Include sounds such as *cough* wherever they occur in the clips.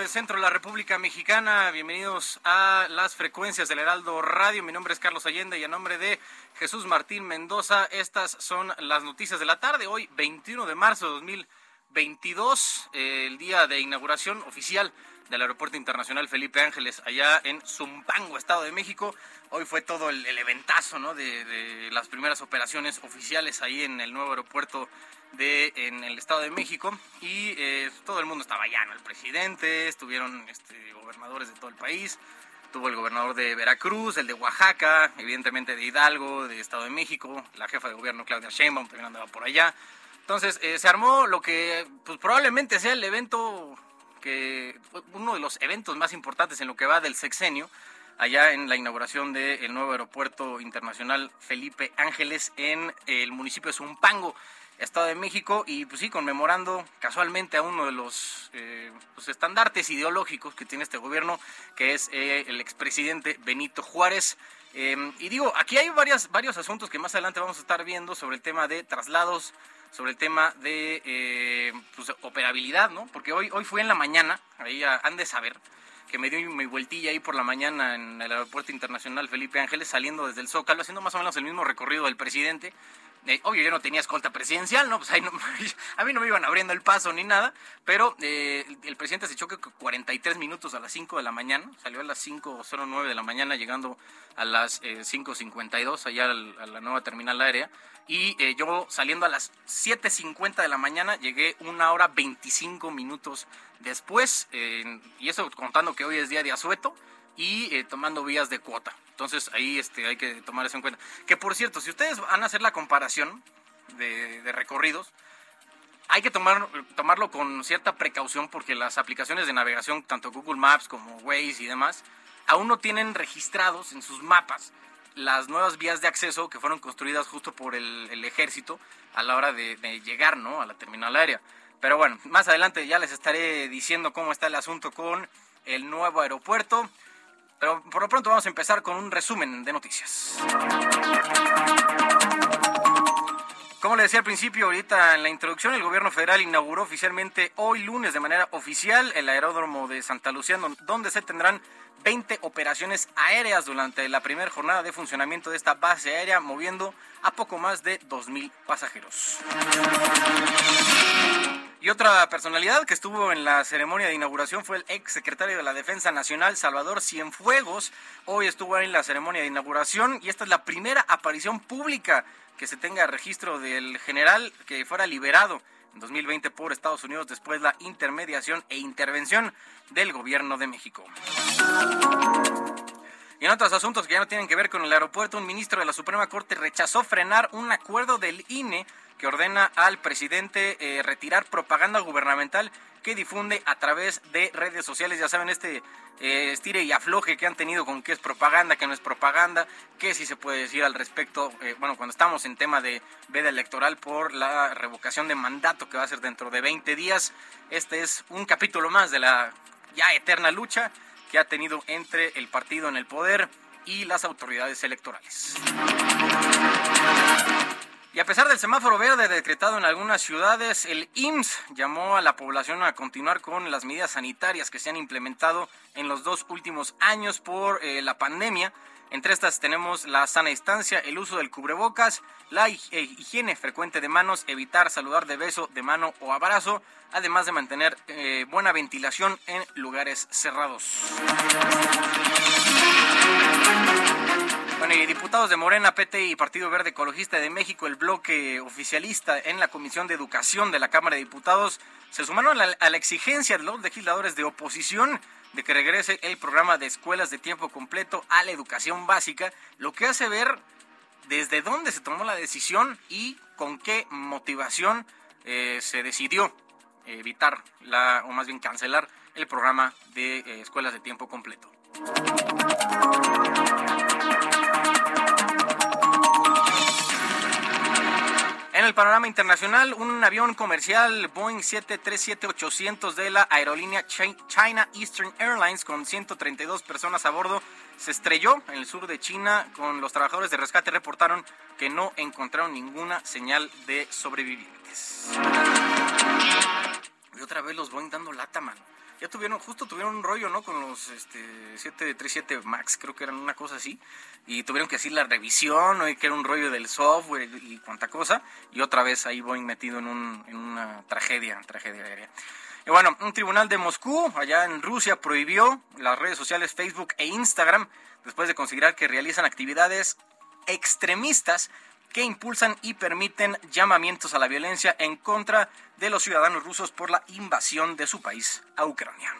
Del centro de la República Mexicana. Bienvenidos a las frecuencias del Heraldo Radio. Mi nombre es Carlos Allende y a nombre de Jesús Martín Mendoza, estas son las noticias de la tarde. Hoy, 21 de marzo de 2022, eh, el día de inauguración oficial del Aeropuerto Internacional Felipe Ángeles, allá en Zumpango, Estado de México. Hoy fue todo el, el eventazo ¿no? de, de las primeras operaciones oficiales ahí en el nuevo aeropuerto de en el Estado de México y eh, todo el mundo estaba allá, ¿no? El presidente, estuvieron este, gobernadores de todo el país, tuvo el gobernador de Veracruz, el de Oaxaca, evidentemente de Hidalgo, de Estado de México, la jefa de gobierno Claudia Sheinbaum también andaba por allá. Entonces eh, se armó lo que pues, probablemente sea el evento que uno de los eventos más importantes en lo que va del sexenio, allá en la inauguración del nuevo aeropuerto internacional Felipe Ángeles en el municipio de Zumpango. Estado de México y pues sí, conmemorando casualmente a uno de los eh, pues, estandartes ideológicos que tiene este gobierno, que es eh, el expresidente Benito Juárez. Eh, y digo, aquí hay varias, varios asuntos que más adelante vamos a estar viendo sobre el tema de traslados, sobre el tema de pues, operabilidad, ¿no? Porque hoy, hoy fui en la mañana, ahí han de saber, que me dio mi vueltilla ahí por la mañana en el Aeropuerto Internacional Felipe Ángeles, saliendo desde el Zócalo, haciendo más o menos el mismo recorrido del presidente. Eh, obvio, yo no tenía escolta presidencial, ¿no? Pues ahí no, *laughs* a mí no me iban abriendo el paso ni nada, pero eh, el presidente se choque 43 minutos a las 5 de la mañana, salió a las 5.09 de la mañana, llegando a las eh, 5.52 allá al, a la nueva terminal aérea, y eh, yo saliendo a las 7.50 de la mañana, llegué una hora 25 minutos después, y eso contando que hoy es día de asueto, y tomando vías de cuota. Entonces ahí este, hay que tomar eso en cuenta. Que por cierto, si ustedes van a hacer la comparación de, recorridos, hay que tomar, tomarlo con cierta precaución porque las aplicaciones de navegación, tanto Google Maps como Waze y demás, aún no tienen registrados en sus mapas las nuevas vías de acceso que fueron construidas justo por el, ejército a la hora de, de, llegar ¿no? a la terminal aérea. Pero bueno, más adelante ya les estaré diciendo cómo está el asunto con el nuevo aeropuerto. Pero por lo pronto vamos a empezar con un resumen de noticias. Como le decía al principio, ahorita en la introducción, el gobierno federal inauguró oficialmente hoy lunes de manera oficial el aeródromo de Santa Lucía, donde se tendrán 20 operaciones aéreas durante la primera jornada de funcionamiento de esta base aérea, moviendo a poco más de 2.000 pasajeros. Y otra personalidad que estuvo en la ceremonia de inauguración fue el ex secretario de la Defensa Nacional, Salvador Cienfuegos. Hoy estuvo en la ceremonia de inauguración y esta es la primera aparición pública que se tenga registro del general que fuera liberado en 2020 por Estados Unidos después de la intermediación e intervención del gobierno de México. Y en otros asuntos que ya no tienen que ver con el aeropuerto, un ministro de la Suprema Corte rechazó frenar un acuerdo del INE que ordena al presidente eh, retirar propaganda gubernamental que difunde a través de redes sociales. Ya saben, este eh, estire y afloje que han tenido con qué es propaganda, qué no es propaganda, qué sí se puede decir al respecto. Eh, bueno, cuando estamos en tema de veda electoral por la revocación de mandato que va a ser dentro de 20 días, este es un capítulo más de la ya eterna lucha que ha tenido entre el partido en el poder y las autoridades electorales. Y a pesar del semáforo verde decretado en algunas ciudades, el IMSS llamó a la población a continuar con las medidas sanitarias que se han implementado en los dos últimos años por eh, la pandemia. Entre estas tenemos la sana distancia, el uso del cubrebocas, la eh, higiene frecuente de manos, evitar saludar de beso, de mano o abrazo, además de mantener eh, buena ventilación en lugares cerrados. Bueno, y diputados de Morena, PT y Partido Verde Ecologista de México, el bloque oficialista en la Comisión de Educación de la Cámara de Diputados, se sumaron a la, exigencia de los legisladores de oposición de que regrese el programa de escuelas de tiempo completo a la educación básica, lo que hace ver desde dónde se tomó la decisión y con qué motivación eh, se decidió evitar o más bien cancelar el programa de eh, escuelas de tiempo completo. En el panorama internacional, un avión comercial Boeing 737-800 de la aerolínea China Eastern Airlines con 132 personas a bordo se estrelló en el sur de China con los trabajadores de rescate reportaron que no encontraron ninguna señal de sobrevivientes. Y otra vez los Boeing dando lata, mano ya tuvieron, justo tuvieron un rollo, ¿no? Con los este, 737 Max, creo que eran una cosa así, y tuvieron que hacer la revisión, ¿no? Y que era un rollo del software y, cuánta cosa, y otra vez ahí Boeing metido en, un, en una tragedia, tragedia aérea. Y bueno, un tribunal de Moscú, allá en Rusia, prohibió las redes sociales Facebook e Instagram después de considerar que realizan actividades extremistas que impulsan y permiten llamamientos a la violencia en contra de los ciudadanos rusos por la invasión de su país a Ucrania.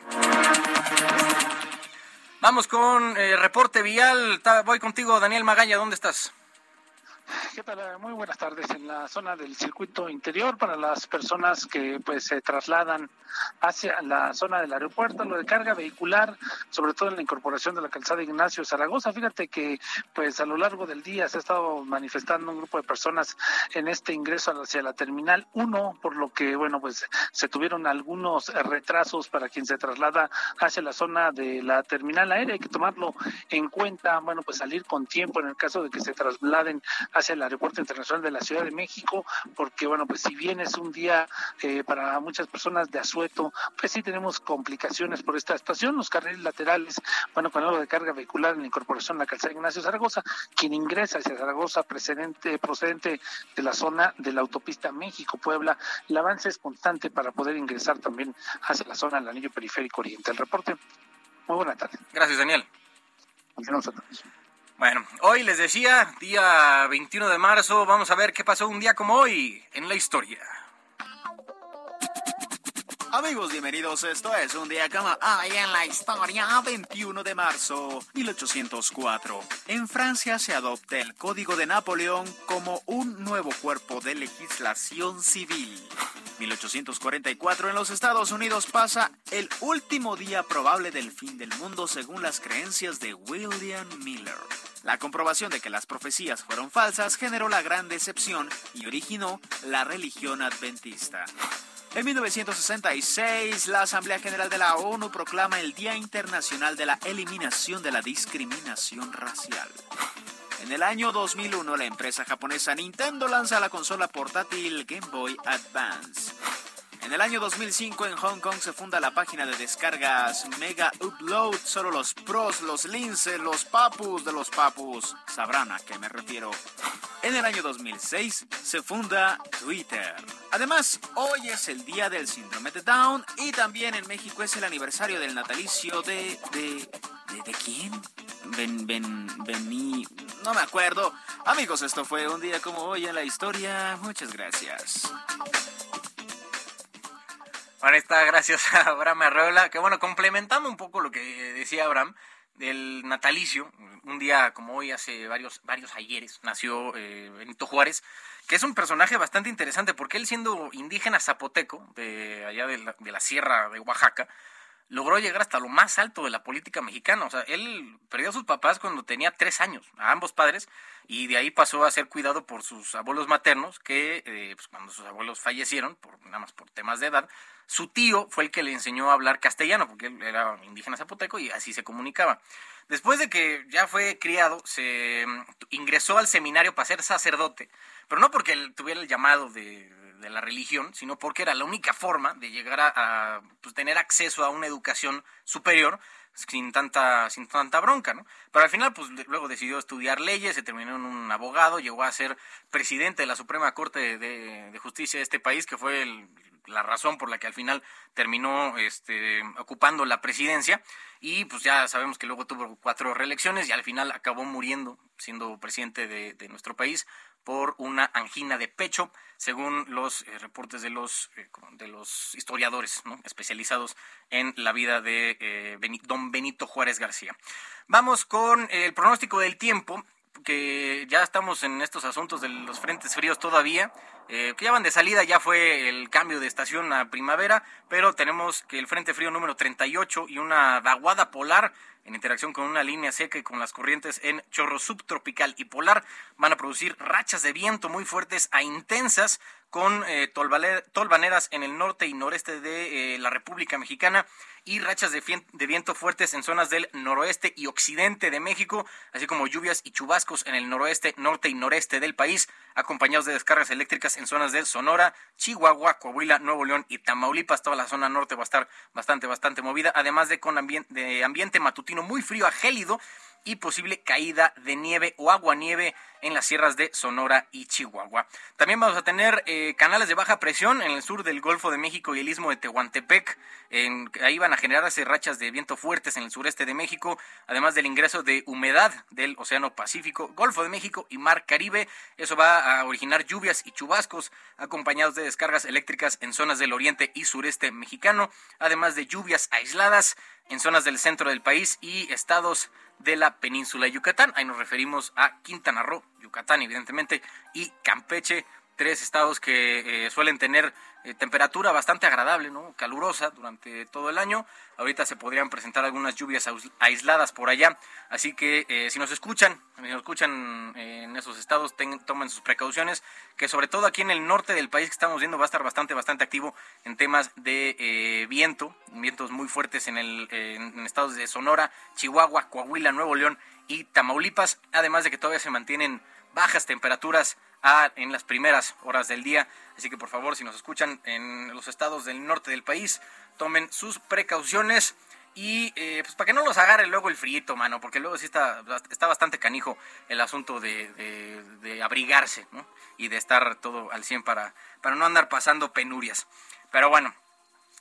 Vamos con el reporte vial. Voy contigo, Daniel Magaña. ¿Dónde estás? ¿Qué tal? Muy buenas tardes. En la zona del circuito interior para las personas que pues se trasladan hacia la zona del aeropuerto, lo de carga vehicular, sobre todo en la incorporación de la calzada Ignacio Zaragoza. Fíjate que pues a lo largo del día se ha estado manifestando un grupo de personas en este ingreso hacia la terminal 1, por lo que bueno, pues se tuvieron algunos retrasos para quien se traslada hacia la zona de la terminal aérea. Hay que tomarlo en cuenta, bueno, pues salir con tiempo en el caso de que se trasladen hacia el Aeropuerto Internacional de la Ciudad de México, porque bueno, pues si bien es un día eh, para muchas personas de asueto, pues sí tenemos complicaciones por esta estación, los carriles laterales, bueno, con algo de carga vehicular en la incorporación de la calzada Ignacio Zaragoza, quien ingresa hacia Zaragoza procedente, procedente de la zona de la autopista México-Puebla, el avance es constante para poder ingresar también hacia la zona del anillo periférico oriente. El reporte, muy buena tarde. Gracias, Daniel. Bueno, hoy les decía, día 21 de marzo, vamos a ver qué pasó un día como hoy en la historia. Amigos, bienvenidos. Esto es un día como hoy en la historia, 21 de marzo 1804. En Francia se adopta el Código de Napoleón como un nuevo cuerpo de legislación civil. 1844 en los Estados Unidos pasa el último día probable del fin del mundo según las creencias de William Miller. La comprobación de que las profecías fueron falsas generó la gran decepción y originó la religión adventista. En 1966, la Asamblea General de la ONU proclama el Día Internacional de la Eliminación de la Discriminación Racial. En el año 2001, la empresa japonesa Nintendo lanza la consola portátil Game Boy Advance. En el año 2005 en Hong Kong se funda la página de descargas Mega Upload. Solo los pros, los linces, los papus de los papus sabrán a qué me refiero. En el año 2006 se funda Twitter. Además, hoy es el día del síndrome de Down y también en México es el aniversario del natalicio de... ¿De, de, de quién? Ben, ben, Bení... No me acuerdo. Amigos, esto fue un día como hoy en la historia. Muchas gracias. Ahora está, gracias *laughs* a Abraham Arreola, que bueno, complementando un poco lo que decía Abraham, del natalicio, un día como hoy, hace varios, varios ayeres, nació eh, Benito Juárez, que es un personaje bastante interesante, porque él siendo indígena zapoteco, de allá de la, de la sierra de Oaxaca, logró llegar hasta lo más alto de la política mexicana. O sea, él perdió a sus papás cuando tenía tres años, a ambos padres, y de ahí pasó a ser cuidado por sus abuelos maternos, que eh, pues, cuando sus abuelos fallecieron, por, nada más por temas de edad, su tío fue el que le enseñó a hablar castellano, porque él era indígena zapoteco y así se comunicaba. Después de que ya fue criado, se mm, ingresó al seminario para ser sacerdote, pero no porque él tuviera el llamado de, la religión, sino porque era la única forma de llegar a, pues, tener acceso a una educación superior sin tanta, sin tanta bronca, ¿no? Pero al final, pues luego decidió estudiar leyes, se terminó en un abogado, llegó a ser presidente de la Suprema Corte de, Justicia de este país, que fue la razón por la que al final terminó este, ocupando la presidencia. Y pues ya sabemos que luego tuvo cuatro reelecciones y al final acabó muriendo siendo presidente de nuestro país por una angina de pecho, según los eh, reportes de los, eh, de los historiadores especializados en la vida de eh, don Benito Juárez García. Vamos con el pronóstico del tiempo, que ya estamos en estos asuntos de los frentes fríos todavía. que ya van de salida, ya fue el cambio de estación a primavera, pero tenemos que el Frente Frío número 38 y una vaguada polar en interacción con una línea seca y con las corrientes en chorro subtropical y polar, van a producir rachas de viento muy fuertes a intensas con eh, tolvaneras en el norte y noreste de eh, la República Mexicana y rachas de, viento fuertes en zonas del noroeste y occidente de México, así como lluvias y chubascos en el noroeste, norte y noreste del país, acompañados de descargas eléctricas en zonas de Sonora, Chihuahua, Coahuila, Nuevo León y Tamaulipas. Toda la zona norte va a estar bastante, bastante movida, además de con de ambiente matutino muy frío a gélido y posible caída de nieve o agua-nieve en las sierras de Sonora y Chihuahua. También vamos a tener eh, canales de baja presión en el sur del Golfo de México y el istmo de Tehuantepec. En, ahí van a generarse rachas de viento fuertes en el sureste de México, además del ingreso de humedad del Océano Pacífico, Golfo de México y Mar Caribe. Eso va a originar lluvias y chubascos acompañados de descargas eléctricas en zonas del oriente y sureste mexicano, además de lluvias aisladas en zonas del centro del país y estados de la península de Yucatán. Ahí nos referimos a Quintana Roo, Yucatán evidentemente, y Campeche, tres estados que eh, suelen tener eh, temperatura bastante agradable, ¿no? calurosa durante todo el año. Ahorita se podrían presentar algunas lluvias aisladas por allá, así que eh, si nos escuchan, si nos escuchan en esos estados, tomen sus precauciones, que sobre todo aquí en el norte del país que estamos viendo va a estar bastante, bastante activo en temas de eh, viento, vientos muy fuertes en, el, en estados de Sonora, Chihuahua, Coahuila, Nuevo León y Tamaulipas, además de que todavía se mantienen bajas temperaturas en las primeras horas del día. Así que por favor, si nos escuchan en los estados del norte del país, tomen sus precauciones. Y eh, pues para que no los agarre luego el frío, mano, porque luego sí está, está bastante canijo el asunto de, de, abrigarse, Y de estar todo al 100 para, para no andar pasando penurias. Pero bueno,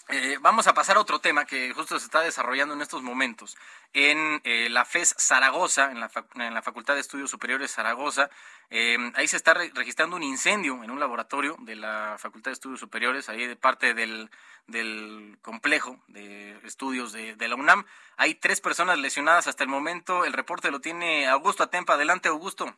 eh, vamos a pasar a otro tema que justo se está desarrollando en estos momentos en eh, la FES Zaragoza, en la, en la, Facultad de Estudios Superiores Zaragoza. Eh, ahí se está registrando un incendio en un laboratorio de la Facultad de Estudios Superiores, ahí de parte del, del complejo de estudios de, la UNAM. Hay tres personas lesionadas hasta el momento. El reporte lo tiene Augusto Atempa. Adelante, Augusto.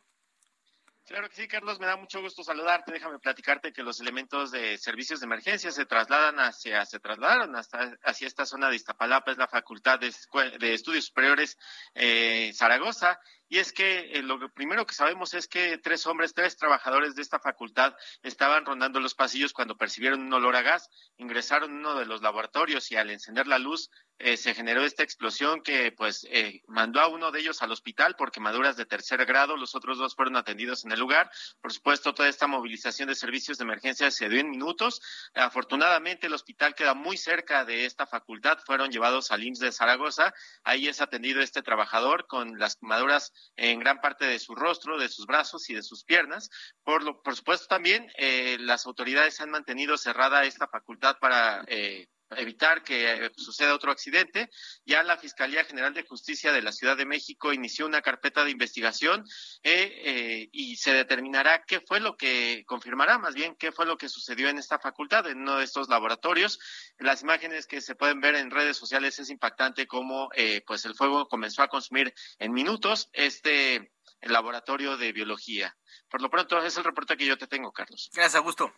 Claro que sí, Carlos, me da mucho gusto saludarte. Déjame platicarte que los elementos de servicios de emergencia se trasladan hacia, se trasladaron hasta hacia esta zona de Iztapalapa, es la Facultad de, de Estudios Superiores eh, Zaragoza, y es que eh, lo primero que sabemos es que tres hombres, tres trabajadores de esta facultad estaban rondando los pasillos cuando percibieron un olor a gas, ingresaron en uno de los laboratorios y al encender la luz eh, se generó esta explosión que pues eh, mandó a uno de ellos al hospital por quemaduras de tercer grado, los otros dos fueron atendidos en el lugar. Por supuesto, toda esta movilización de servicios de emergencia se dio en minutos. Afortunadamente, el hospital queda muy cerca de esta facultad, fueron llevados al IMSS de Zaragoza, ahí es atendido este trabajador con las quemaduras en gran parte de su rostro, de sus brazos y de sus piernas. Por, lo, por supuesto, también eh, las autoridades han mantenido cerrada esta facultad para eh, evitar que eh, suceda otro accidente. Ya la Fiscalía General de Justicia de la Ciudad de México inició una carpeta de investigación eh, eh, y se determinará qué fue lo que confirmará, más bien qué fue lo que sucedió en esta facultad, en uno de estos laboratorios. Las imágenes que se pueden ver en redes sociales es impactante cómo pues el fuego comenzó a consumir en minutos este laboratorio de biología. Por lo pronto es el reporte que yo te tengo, Carlos. Gracias, Augusto.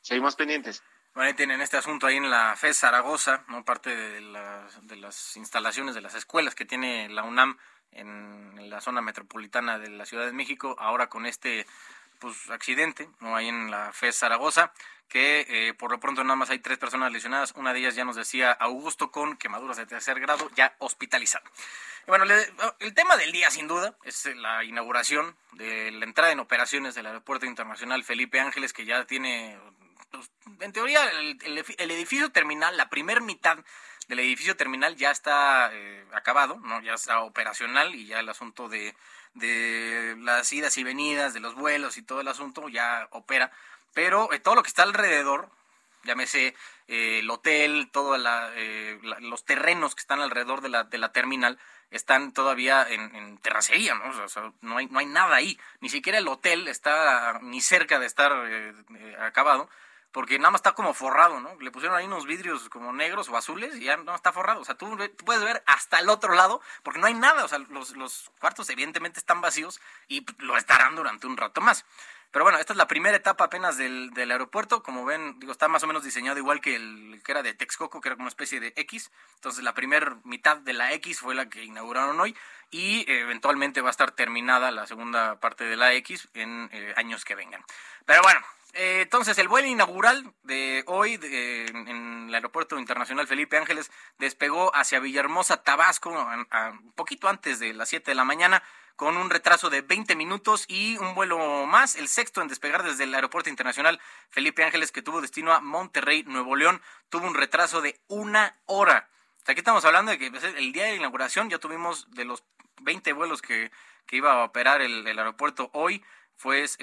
Seguimos pendientes. Bueno, tienen este asunto ahí en la FES Zaragoza, ¿no? parte de, de las instalaciones de las escuelas que tiene la UNAM en, la zona metropolitana de la Ciudad de México, ahora con este pues accidente, no hay en la FES Zaragoza, que eh, por lo pronto nada más hay tres personas lesionadas, una de ellas ya nos decía Augusto con quemaduras de tercer grado, ya hospitalizado. bueno, el tema del día sin duda es la inauguración de la entrada en operaciones del Aeropuerto Internacional Felipe Ángeles, que ya tiene, pues, en teoría, el, edificio terminal, la primer mitad del edificio terminal ya está eh, acabado, no ya está operacional y ya el asunto de de las idas y venidas, de los vuelos y todo el asunto, ya opera. Pero eh, todo lo que está alrededor, llámese eh, el hotel, todos eh, los terrenos que están alrededor de la, de la terminal, están todavía en, terracería, ¿no? O sea, no, hay, no hay nada ahí. Ni siquiera el hotel está ni cerca de estar acabado porque nada más está como forrado, ¿no? Le pusieron ahí unos vidrios como negros o azules y ya no está forrado. O sea, tú, puedes ver hasta el otro lado porque no hay nada. O sea, los, los cuartos evidentemente están vacíos y lo estarán durante un rato más. Pero bueno, esta es la primera etapa apenas del, del, aeropuerto. Como ven, digo, está más o menos diseñado igual que el que era de Texcoco, que era como una especie de X. Entonces, la primera mitad de la X fue la que inauguraron hoy y eventualmente va a estar terminada la segunda parte de la X en eh, años que vengan. Pero bueno, eh, entonces, el vuelo inaugural de hoy en el Aeropuerto Internacional Felipe Ángeles despegó hacia Villahermosa, Tabasco, un poquito antes de las 7 de la mañana, con un retraso de 20 minutos y un vuelo más, el sexto en despegar desde el Aeropuerto Internacional Felipe Ángeles, que tuvo destino a Monterrey, Nuevo León, tuvo un retraso de una hora. aquí estamos hablando de que pues, el día de inauguración ya tuvimos de los 20 vuelos que, iba a operar el aeropuerto hoy, pues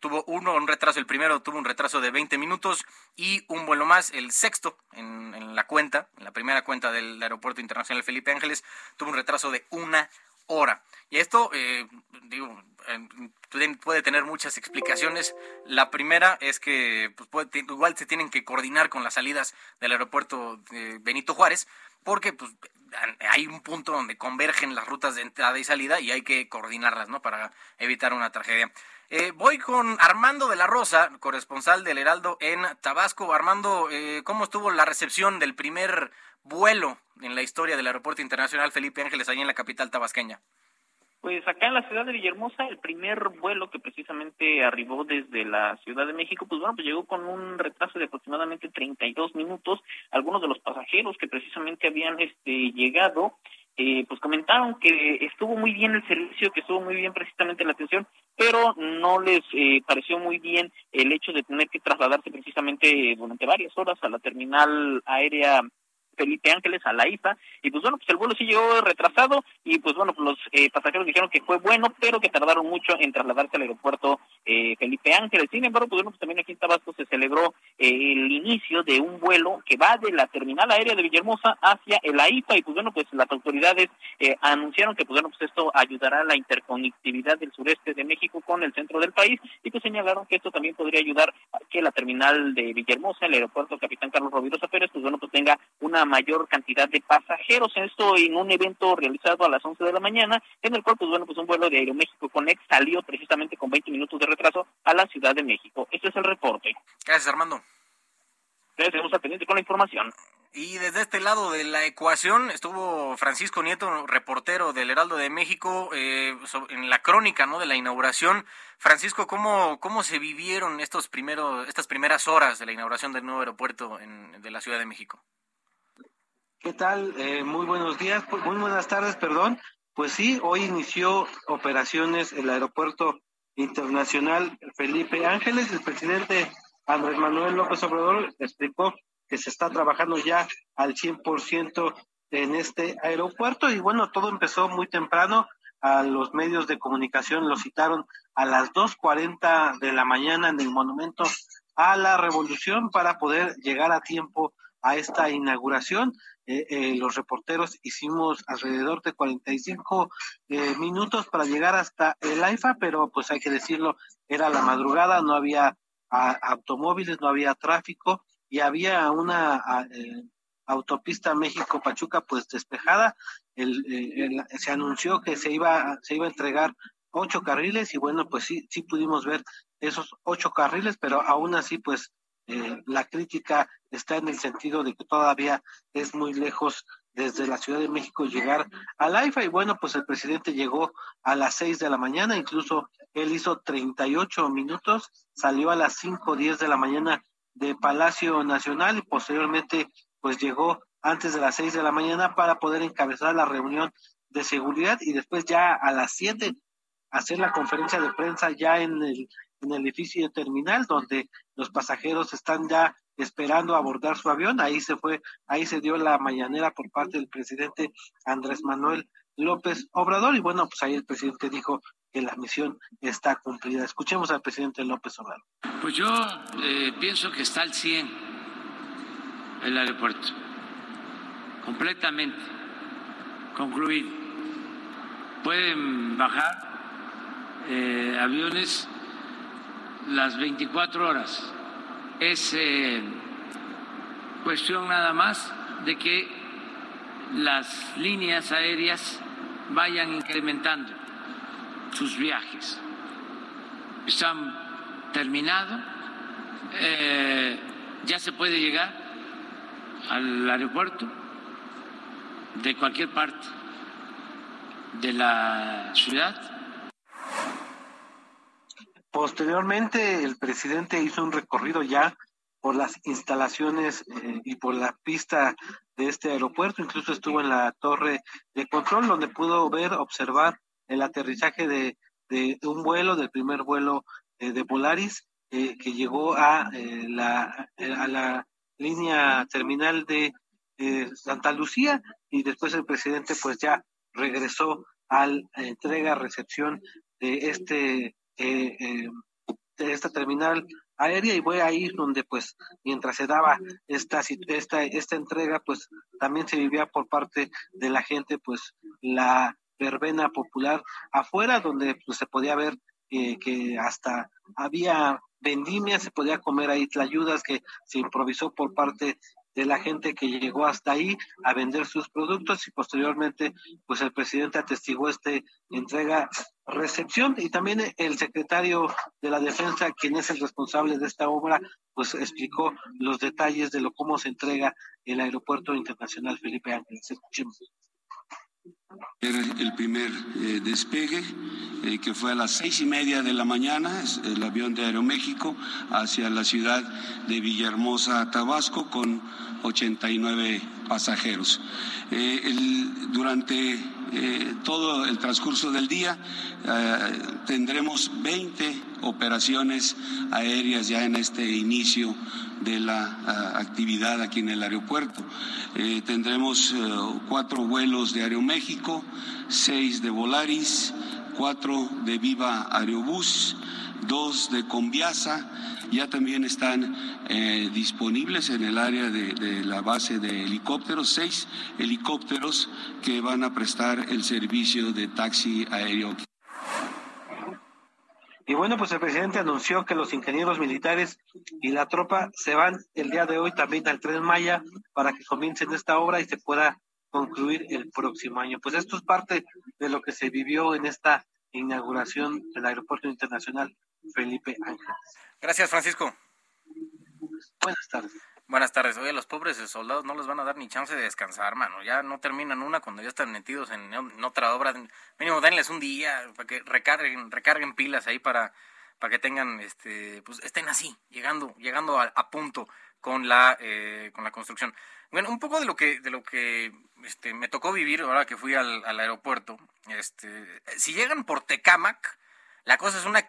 tuvo uno, un retraso, el primero tuvo un retraso de 20 minutos y un vuelo más, el sexto en, la cuenta, en la primera cuenta del Aeropuerto Internacional Felipe Ángeles, tuvo un retraso de una hora. Y esto, eh, digo, puede tener muchas explicaciones. La primera es que pues, igual se tienen que coordinar con las salidas del aeropuerto de Benito Juárez, porque pues, hay un punto donde convergen las rutas de entrada y salida y hay que coordinarlas, ¿no? Para evitar una tragedia. Eh, voy con Armando de la Rosa, corresponsal del Heraldo en Tabasco. Armando, eh, ¿cómo estuvo la recepción del primer vuelo en la historia del Aeropuerto Internacional Felipe Ángeles, ahí en la capital tabasqueña? Pues acá en la ciudad de Villahermosa, el primer vuelo que precisamente arribó desde la Ciudad de México, pues bueno, pues llegó con un retraso de aproximadamente 32 minutos. Algunos de los pasajeros que precisamente habían este, llegado eh, pues comentaron que estuvo muy bien el servicio, que estuvo muy bien precisamente la atención, pero no les eh, pareció muy bien el hecho de tener que trasladarse precisamente durante varias horas a la terminal aérea Felipe Ángeles a la IFA y pues bueno pues el vuelo sí llegó retrasado y pues bueno pues los eh, pasajeros dijeron que fue bueno pero que tardaron mucho en trasladarse al aeropuerto eh, Felipe Ángeles. Sin embargo pues bueno pues también aquí en Tabasco se celebró eh, el inicio de un vuelo que va de la terminal aérea de Villahermosa hacia el AIFA y pues bueno pues las autoridades anunciaron que pues bueno pues esto ayudará a la interconectividad del sureste de México con el centro del país. Y pues señalaron que esto también podría ayudar a que la terminal de Villahermosa el aeropuerto Capitán Carlos Rovirosa Pérez pues bueno pues tenga una mayor cantidad de pasajeros. Esto en un evento realizado a las 11 de la mañana, en el cual, pues bueno, pues un vuelo de Aeroméxico Conex salió precisamente con 20 minutos de retraso a la Ciudad de México. Este es el reporte. Gracias, Armando. Tenemos al pendiente con la información. Y desde este lado de la ecuación estuvo Francisco Nieto, reportero del Heraldo de México, eh, en la crónica ¿no? de la inauguración. Francisco, ¿cómo, ¿cómo se vivieron estos primeros, estas primeras horas de la inauguración del nuevo aeropuerto en, de la Ciudad de México? ¿Qué tal? Eh, muy buenos días, muy buenas tardes, perdón. Pues sí, hoy inició operaciones el Aeropuerto Internacional Felipe Ángeles. El presidente Andrés Manuel López Obrador explicó que se está trabajando ya al 100% en este aeropuerto y bueno, todo empezó muy temprano. A los medios de comunicación lo citaron a las 2.40 de la mañana en el Monumento a la Revolución para poder llegar a tiempo a esta inauguración. Eh, eh, los reporteros hicimos alrededor de 45 eh, minutos para llegar hasta el AIFA, pero pues hay que decirlo, era la madrugada, no había automóviles, no había tráfico y había una autopista México-Pachuca pues despejada. El, se anunció que se iba, se iba a entregar ocho carriles y bueno, pues sí, sí pudimos ver esos ocho carriles, pero aún así pues eh, la crítica está en el sentido de que todavía es muy lejos desde la Ciudad de México llegar al AIFA y bueno, pues el presidente llegó a las seis de la mañana, incluso él hizo 38 minutos, salió a las cinco diez de la mañana de Palacio Nacional y posteriormente pues llegó antes de las seis de la mañana para poder encabezar la reunión de seguridad y después ya a las siete hacer la conferencia de prensa ya en el, en el edificio terminal donde los pasajeros están ya esperando abordar su avión. Ahí se fue, ahí se dio la mañanera por parte del presidente Andrés Manuel López Obrador y bueno, pues ahí el presidente dijo que la misión está cumplida. Escuchemos al presidente López Obrador. Pues yo eh, pienso que está al 100 el aeropuerto, completamente concluido. Pueden bajar eh, aviones las 24 horas es eh, cuestión nada más de que las líneas aéreas vayan incrementando sus viajes. Están terminados, eh, ya se puede llegar al aeropuerto de cualquier parte de la ciudad. Posteriormente, el presidente hizo un recorrido ya por las instalaciones eh, y por la pista de este aeropuerto, incluso estuvo en la torre de control donde pudo ver, observar el aterrizaje de, un vuelo, del primer vuelo eh, de Polaris, eh, que llegó a, la, a la línea terminal de Santa Lucía y después el presidente pues ya regresó a la entrega, recepción de este eh, eh, esta terminal aérea y fue ahí donde pues mientras se daba esta esta esta entrega pues también se vivía por parte de la gente pues la verbena popular afuera donde pues se podía ver eh, que hasta había vendimia se podía comer ahí tlayudas que se improvisó por parte de la gente que llegó hasta ahí a vender sus productos y posteriormente pues el presidente atestiguó este entrega recepción. Y también el secretario de la defensa quien es el responsable de esta obra pues explicó los detalles de lo cómo se entrega el aeropuerto internacional Felipe Ángeles. Escuchemos el primer eh, despegue, eh, que fue a las seis y media de la mañana, el avión de Aeroméxico, hacia la ciudad de Villahermosa, Tabasco, con 89 pasajeros. Eh, durante todo el transcurso del día tendremos 20 operaciones aéreas ya en este inicio de la actividad aquí en el aeropuerto. Eh, tendremos eh, cuatro vuelos de Aeroméxico, seis de Volaris, cuatro de Viva Aerobús, dos de Conviasa. Ya también están eh, disponibles en el área de, de, la base de helicópteros, seis helicópteros que van a prestar el servicio de taxi aéreo. Y bueno, pues el presidente anunció que los ingenieros militares y la tropa se van el día de hoy también al Tren Maya para que comiencen esta obra y se pueda concluir el próximo año. Pues esto es parte de lo que se vivió en esta inauguración del Aeropuerto Internacional Felipe Ángeles. Gracias, Francisco. Buenas tardes. Buenas tardes. Oye, los pobres soldados no les van a dar ni chance de descansar, mano. Ya no terminan una cuando ya están metidos en, otra obra. Mínimo, denles un día para que recarguen, recarguen pilas ahí para, para que tengan, este, pues estén así, llegando, llegando a, punto con la, eh, con la construcción. Bueno, un poco de lo que, de lo que este, me tocó vivir ahora que fui al, aeropuerto. Este, si llegan por Tecamac, la cosa es una,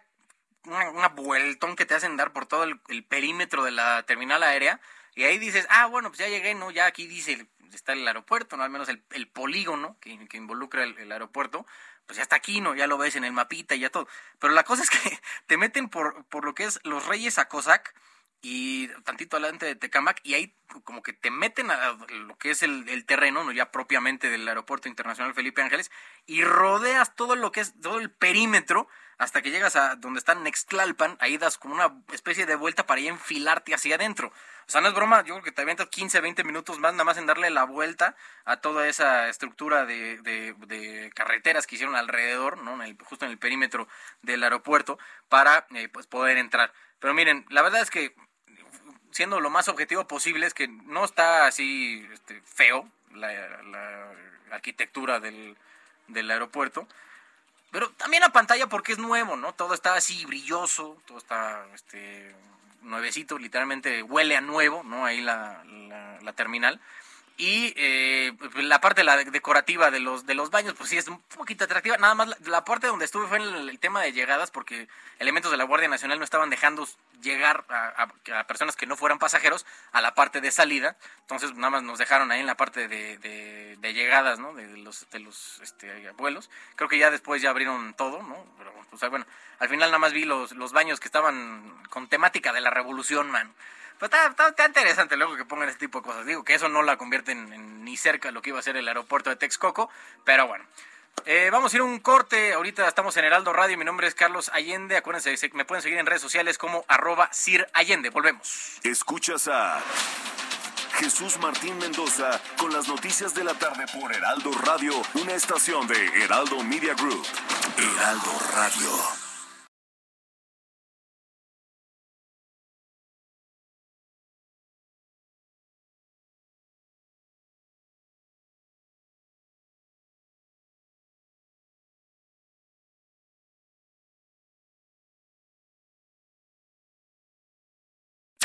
una, vueltón que te hacen dar por todo el perímetro de la terminal aérea y ahí dices, ah, bueno, pues ya llegué, ¿no? Ya aquí dice, está el aeropuerto, ¿no? Al menos el, polígono que, involucra el, aeropuerto, pues ya está aquí, ¿no? Ya lo ves en el mapita y ya todo. Pero la cosa es que *laughs* te meten por, por lo que es los Reyes a Cosac y tantito adelante de Tecamac y ahí como que te meten a lo que es el, terreno, no ya propiamente del Aeropuerto Internacional Felipe Ángeles, y rodeas todo lo que es todo el perímetro hasta que llegas a donde está Nextlalpan, ahí das como una especie de vuelta para ir enfilarte hacia adentro. O sea, no es broma, yo creo que te avientas 15, 20 minutos más nada más en darle la vuelta a toda esa estructura de, de, carreteras que hicieron alrededor, ¿no? justo en el perímetro del aeropuerto, para eh, pues poder entrar. Pero miren, la verdad es que siendo lo más objetivo posible, es que no está así este, feo la, arquitectura del, del aeropuerto. Pero también la pantalla porque es nuevo, ¿no? Todo está así brilloso, todo está este, nuevecito, literalmente huele a nuevo, ¿no? Ahí la, la terminal. Y eh, la parte la decorativa de los de los baños, pues sí es un poquito atractiva. Nada más la, parte donde estuve fue en el, tema de llegadas, porque elementos de la Guardia Nacional no estaban dejando llegar a, personas que no fueran pasajeros a la parte de salida. Entonces nada más nos dejaron ahí en la parte de, llegadas, ¿no? De, los de los este, vuelos. Creo que ya después ya abrieron todo, ¿no? Pero, pues, bueno, al final nada más vi los, los baños que estaban con temática de la revolución, man. Pues está, está, interesante luego que pongan este tipo de cosas. Digo que eso no la convierte en, ni cerca lo que iba a ser el aeropuerto de Texcoco, pero bueno. Eh, vamos a ir a un corte. Ahorita estamos en Heraldo Radio. Mi nombre es Carlos Allende. Acuérdense, me pueden seguir en redes sociales como arroba Sir Allende. Volvemos. Escuchas a Jesús Martín Mendoza con las noticias de la tarde por Heraldo Radio, una estación de Heraldo Media Group. Heraldo Radio.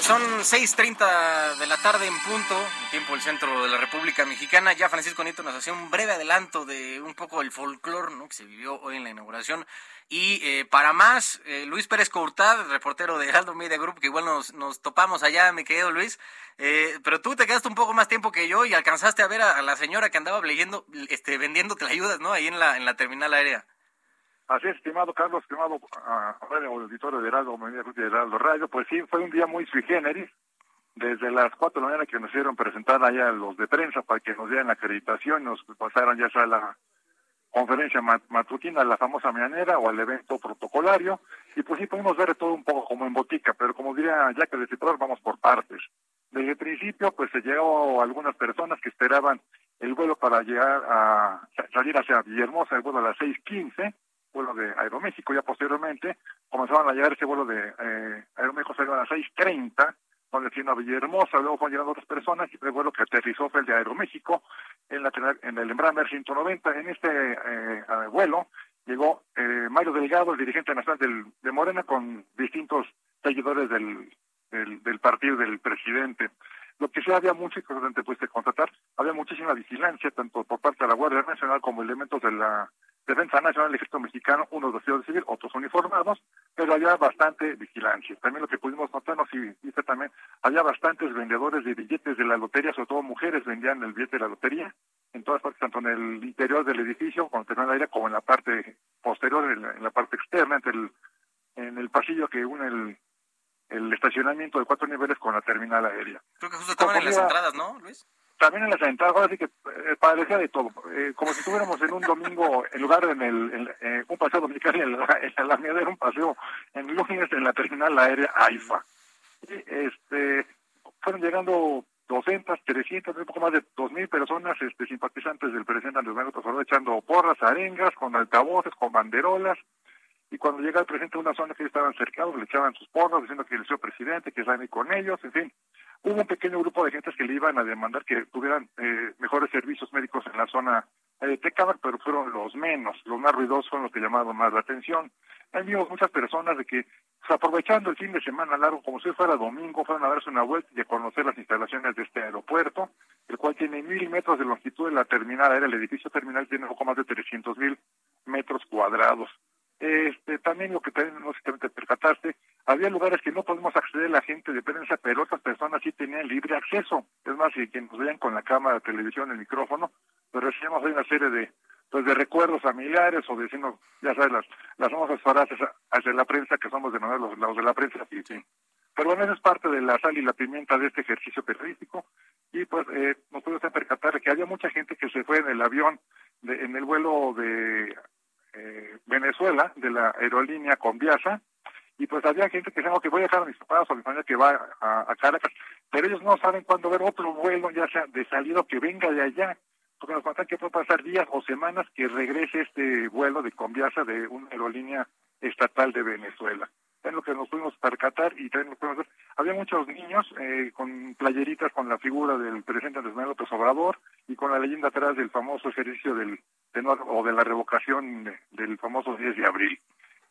Son, 6.30 de la tarde en punto, tiempo del centro de la República Mexicana. Ya Francisco Nieto nos hacía un breve adelanto de un poco el folclore que se vivió hoy en la inauguración y eh, para más, eh, Luis Pérez Courtad, reportero de Heraldo Media Group, que igual nos, nos topamos allá, mi querido Luis. Eh, pero tú te quedaste un poco más tiempo que yo y alcanzaste a ver a, la señora que andaba leyendo, este, vendiéndote ayudas, ¿no? Ahí en la, en la terminal aérea. Así es, estimado Carlos, estimado uh, auditorio de Heraldo de Heraldo Radio. Pues sí, fue un día muy sui generis. Desde las cuatro de la mañana que nos hicieron presentar allá los de prensa para que nos dieran la acreditación, nos pasaron ya a la conferencia matutina, la famosa mañanera o al evento protocolario, y pues sí pudimos ver todo un poco como en botica, pero como diría ya que de Ciprar, vamos por partes. Desde el principio, pues se llegó algunas personas que esperaban el vuelo para llegar a salir hacia Villahermosa, el vuelo a las 6.15, vuelo de Aeroméxico, ya posteriormente comenzaban a llegar ese vuelo de eh, Aeroméxico salió a las 6.30, con destino a Villahermosa, luego fueron llegando otras personas, y el vuelo que aterrizó fue el de Aeroméxico, en, la, en el Embraer 190. En este eh, vuelo llegó eh, Mario Delgado, el dirigente nacional del, de Morena, con distintos seguidores del, del, partido del presidente. Lo que sí había mucho, importante pues de constatar, había muchísima vigilancia, tanto por parte de la Guardia Nacional como elementos de la Defensa Nacional del Ejército Mexicano, unos vestidos de civil, otros uniformados, pero había bastante vigilancia. También lo que pudimos notarnos, y dice también, había bastantes vendedores de billetes de la lotería, sobre todo mujeres vendían el billete de la lotería, en todas partes, tanto en el interior del edificio, con el aire, como en la parte posterior, en la, parte externa, entre el, en el pasillo que une el, el estacionamiento de cuatro niveles con la terminal aérea. Creo que justo estaban en las entradas, ¿no, Luis? También en las entradas, ahora sí que eh, parecía de todo, eh, como si estuviéramos en un domingo, en lugar de en el, eh, un paseo dominical *laughs* en la, la era un paseo en lunes en la terminal aérea AIFA. Este, fueron llegando 200, 300, un poco más de 2.000 personas este, simpatizantes del presidente Andrés Manuel López echando porras, arengas, con altavoces, con banderolas, y cuando llega el presidente a una zona que estaban cercados, le echaban sus porras diciendo que el señor presidente, que sabe con ellos, en fin. Hubo un pequeño grupo de gentes que le iban a demandar que tuvieran eh, mejores servicios médicos en la zona de Tecámac, pero fueron los menos, los más ruidosos fueron los que llamaron más la atención. Hay muchas personas de que, aprovechando el fin de semana largo, como si fuera domingo, fueron a darse una vuelta y a conocer las instalaciones de este aeropuerto, el cual tiene mil metros de longitud de la terminal aérea. El edificio terminal tiene un poco más de 300 mil metros cuadrados. Este, también lo que tenemos que percatarse, había lugares que no podemos acceder a la gente de prensa, pero otras personas sí tenían libre acceso. Es más, si quienes nos veían con la cámara, de televisión, el micrófono, pues recibimos una serie de pues de recuerdos familiares o diciendo, ya sabes, las, las famosas frases hacia la prensa que somos de los, los de la prensa, sí, sí. Pero bueno, eso es parte de la sal y la pimienta de este ejercicio periodístico y pues eh, nos pudimos percatar que había mucha gente que se fue en el avión, de, en el vuelo de eh, Venezuela, de la aerolínea Conviasa, y pues había gente que decía, que voy a dejar a mis papás o a mi familia que va a, Caracas, pero ellos no saben cuándo ver otro vuelo, ya sea de salido que venga de allá, porque nos cuentan que puede pasar días o semanas que regrese este vuelo de Conviasa de una aerolínea estatal de Venezuela. Es lo que nos pudimos percatar y también nos pudimos ver. Había muchos niños eh, con playeritas con la figura del presidente Andrés Manuel López Obrador y con la leyenda atrás del famoso ejercicio del, de o de la revocación del famoso 10 de abril.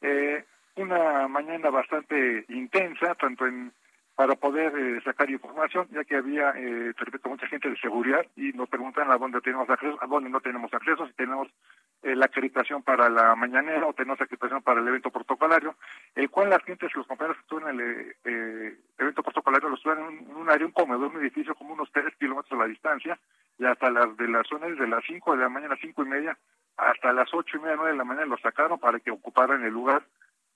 Eh, una mañana bastante intensa, tanto en para poder eh, sacar información, ya que había, eh, repito, mucha gente de seguridad y nos preguntan a dónde tenemos acceso, a dónde no tenemos acceso, si tenemos eh, la acreditación para la mañanera o tenemos acreditación para el evento protocolario, el cual las gentes, los compañeros que estuvieron en el eh, evento protocolario, los estuvieron en un, área, un comedor, un edificio como unos tres kilómetros a la distancia, y hasta las de las zonas de las cinco de la mañana, cinco y media, hasta las ocho y media, nueve de la mañana los sacaron para que ocuparan el lugar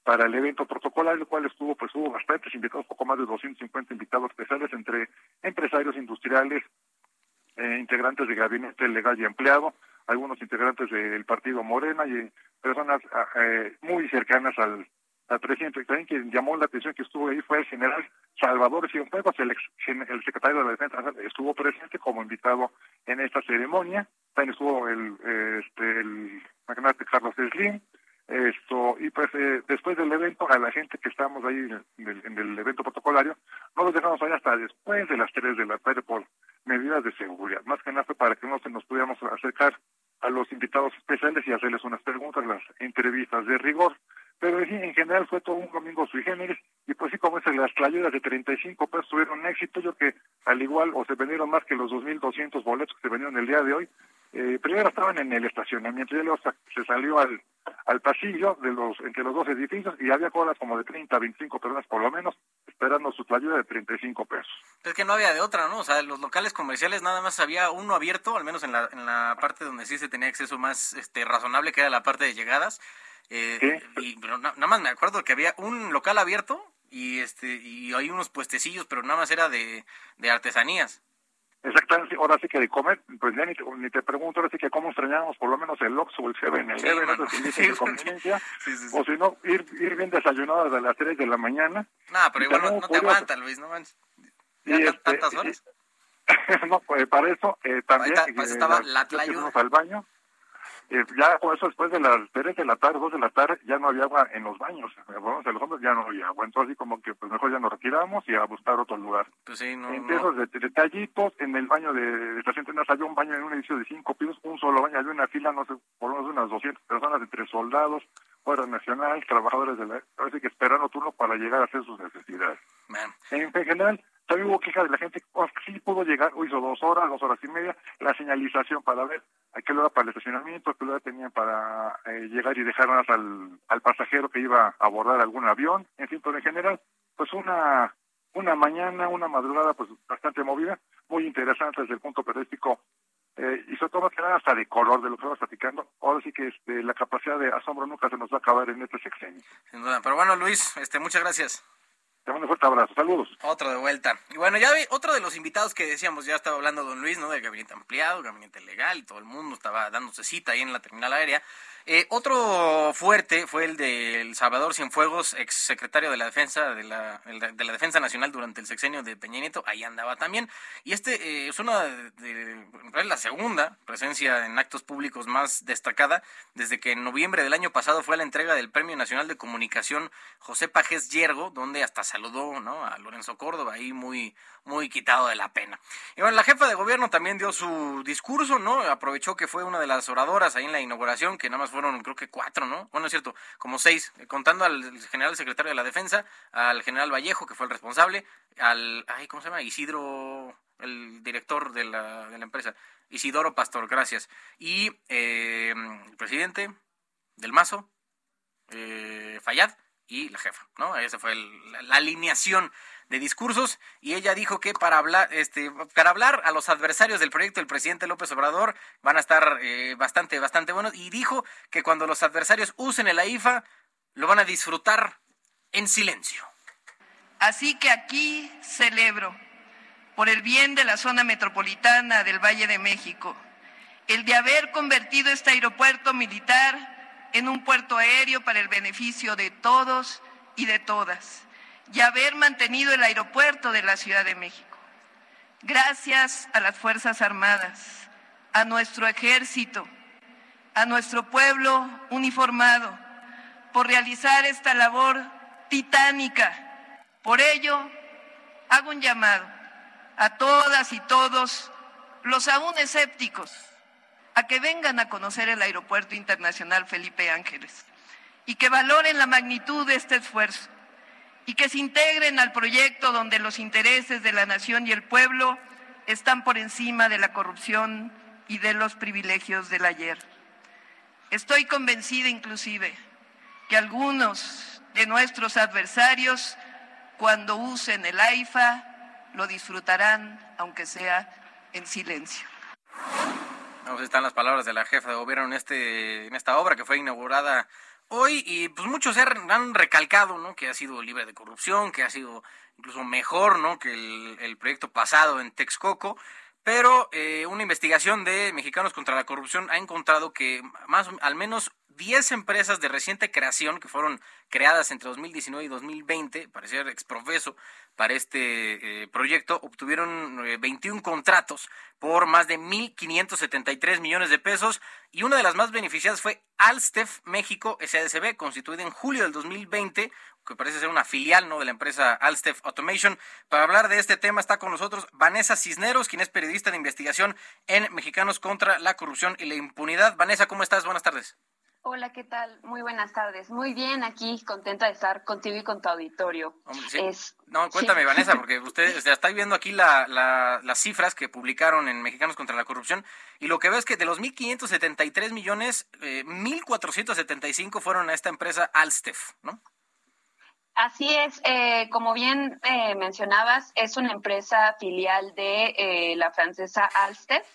para el evento protocolar, el cual estuvo, pues hubo bastantes invitados, poco más de 250 invitados especiales entre empresarios industriales, eh, integrantes de gabinete legal y empleado, algunos integrantes del partido Morena y personas ah, eh, muy cercanas al, presidente. También quien llamó la atención que estuvo ahí fue el general Salvador Cienfuegos, el, el secretario de la Defensa, estuvo presente como invitado en esta ceremonia. También estuvo el, este, el magnate Carlos Slim, esto y pues eh, después del evento a la gente que estábamos ahí en el, evento protocolario no los dejamos ahí hasta después de las 3 de la tarde por medidas de seguridad. Más que nada para que no se nos pudiéramos acercar a los invitados especiales y hacerles unas preguntas las entrevistas de rigor pero en general fue todo un domingo sui generis y pues sí como es las playudas de 35 pesos tuvieron éxito yo que al igual o se vendieron más que los 2.200 boletos que se vendieron el día de hoy eh, primero estaban en el estacionamiento y luego se salió al, al pasillo de los entre los dos edificios y había colas como de 30 25 personas por lo menos esperando su ayuda de 35 pesos. Es que no había de otra, ¿no? O sea, los locales comerciales nada más había uno abierto, al menos en la, en la parte donde sí se tenía acceso más este razonable, que era la parte de llegadas. Eh, y pero nada más me acuerdo que había un local abierto y este y hay unos puestecillos, pero nada más era de, de artesanías. Exactamente, ahora sí que de comer, pues ya ni te, ni te pregunto, ahora sí que cómo extrañamos por lo menos el Oxxo o el Seven, el Seven, *laughs* sí, de conveniencia, o si no, ir, ir bien desayunado desde las 3 de la mañana. No, pero igual no, te aguanta, Luis, no manches. ¿Ya este, tantas horas? *laughs* no, pues para eso eh, también... Estaba la tlayuda. al baño, eh, ya eso después de las 3 de la tarde, 2 de la tarde, ya no había agua en los baños. Los hombres ya no había agua. Entonces, así como que pues mejor ya nos retiramos y a buscar otro lugar. Pues sí, no, Entre esos detallitos, en el baño de estación Tenas había un baño en un edificio de cinco pisos, un solo baño, había una fila, no sé, por lo menos unas 200 personas entre soldados, Fuera Nacional, trabajadores de la... Así que esperando turno para llegar a hacer sus necesidades. En, general, también hubo quejas de la gente, oh, sí pudo llegar, hizo dos horas, dos horas y media, la señalización para ver a qué hora para el estacionamiento, a qué hora tenían para eh, llegar y dejar al, al pasajero que iba a abordar algún avión, en fin, pero en general, pues una una mañana, una madrugada pues bastante movida, muy interesante desde el punto periodístico eh, y sobre todo que nada hasta de color de lo que estamos platicando. Ahora sí que este, la capacidad de asombro nunca se nos va a acabar en este sexenio. Sin duda, pero bueno Luis, este, muchas gracias. Te mando un fuerte abrazo, saludos. Otro de vuelta. Y bueno, ya otro de los invitados que decíamos, ya estaba hablando don Luis, ¿no? Del gabinete ampliado, gabinete legal, y todo el mundo estaba dándose cita ahí en la terminal aérea. Eh, otro fuerte fue el de Salvador Cienfuegos, ex secretario de la Defensa de la, de la Defensa Nacional durante el sexenio de Peña Nieto, ahí andaba también. Y este eh, es una de, la segunda presencia en actos públicos más destacada desde que en noviembre del año pasado fue la entrega del Premio Nacional de Comunicación José Pajes Yergo, donde hasta saludó ¿no? a Lorenzo Córdoba, ahí muy, muy quitado de la pena. Y bueno, la jefa de gobierno también dio su discurso, ¿no? Aprovechó que fue una de las oradoras ahí en la inauguración, que nada más fueron creo que cuatro, ¿no? Bueno, es cierto, como seis, eh, contando al general secretario de la Defensa, al general Vallejo, que fue el responsable, al, ay, ¿cómo se llama? Isidro, el director de la, de la empresa, Isidoro Pastor, gracias. Y eh, el presidente del Mazo, eh, Fayad, y la jefa, ¿no? Esa fue la alineación de discursos y ella dijo que para hablar, este, para hablar a los adversarios del proyecto del presidente López Obrador van a estar eh, bastante, bastante buenos y dijo que cuando los adversarios usen el AIFA lo van a disfrutar en silencio. Así que aquí celebro, por el bien de la zona metropolitana del Valle de México, el de haber convertido este aeropuerto militar en un puerto aéreo para el beneficio de todos y de todas y haber mantenido el aeropuerto de la Ciudad de México. Gracias a las Fuerzas Armadas, a nuestro ejército, a nuestro pueblo uniformado, por realizar esta labor titánica. Por ello, hago un llamado a todas y todos los aún escépticos a que vengan a conocer el Aeropuerto Internacional Felipe Ángeles y que valoren la magnitud de este esfuerzo y que se integren al proyecto donde los intereses de la nación y el pueblo están por encima de la corrupción y de los privilegios del ayer. Estoy convencida inclusive que algunos de nuestros adversarios, cuando usen el AIFA, lo disfrutarán, aunque sea en silencio. Están las palabras de la jefa de gobierno en, este, en esta obra que fue inaugurada hoy y pues muchos han recalcado ¿no? que ha sido libre de corrupción, que ha sido incluso mejor ¿no? que el, proyecto pasado en Texcoco. Pero eh, una investigación de Mexicanos contra la Corrupción ha encontrado que más, al menos 10 empresas de reciente creación que fueron creadas entre 2019 y 2020, parecía exprofeso para este eh, proyecto, obtuvieron 21 eh, contratos por más de 1.573 millones de pesos y una de las más beneficiadas fue Alstef México SADCB, constituida en julio del 2020, que parece ser una filial ¿no? de la empresa Alstef Automation. Para hablar de este tema está con nosotros Vanessa Cisneros, quien es periodista de investigación en Mexicanos contra la Corrupción y la Impunidad. Vanessa, ¿cómo estás? Buenas tardes. Hola, ¿qué tal? Muy buenas tardes. Muy bien, aquí contenta de estar contigo y con tu auditorio. no, cuéntame, Vanessa, porque *laughs* ustedes está viendo aquí la, las cifras que publicaron en Mexicanos contra la Corrupción y lo que veo es que de los 1.573 millones, eh, 1.475 fueron a esta empresa Alstef, ¿no? Así es, eh, como bien eh, mencionabas, es una empresa filial de eh, la francesa Alstef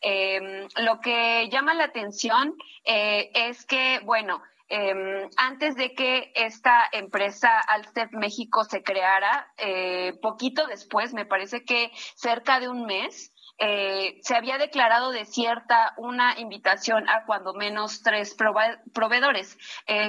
eh, lo que llama la atención eh, es que, bueno, eh, antes de que esta empresa Alstef México se creara, eh, poquito después, me parece que cerca de un mes, eh, se había declarado desierta una invitación a cuando menos tres proveedores.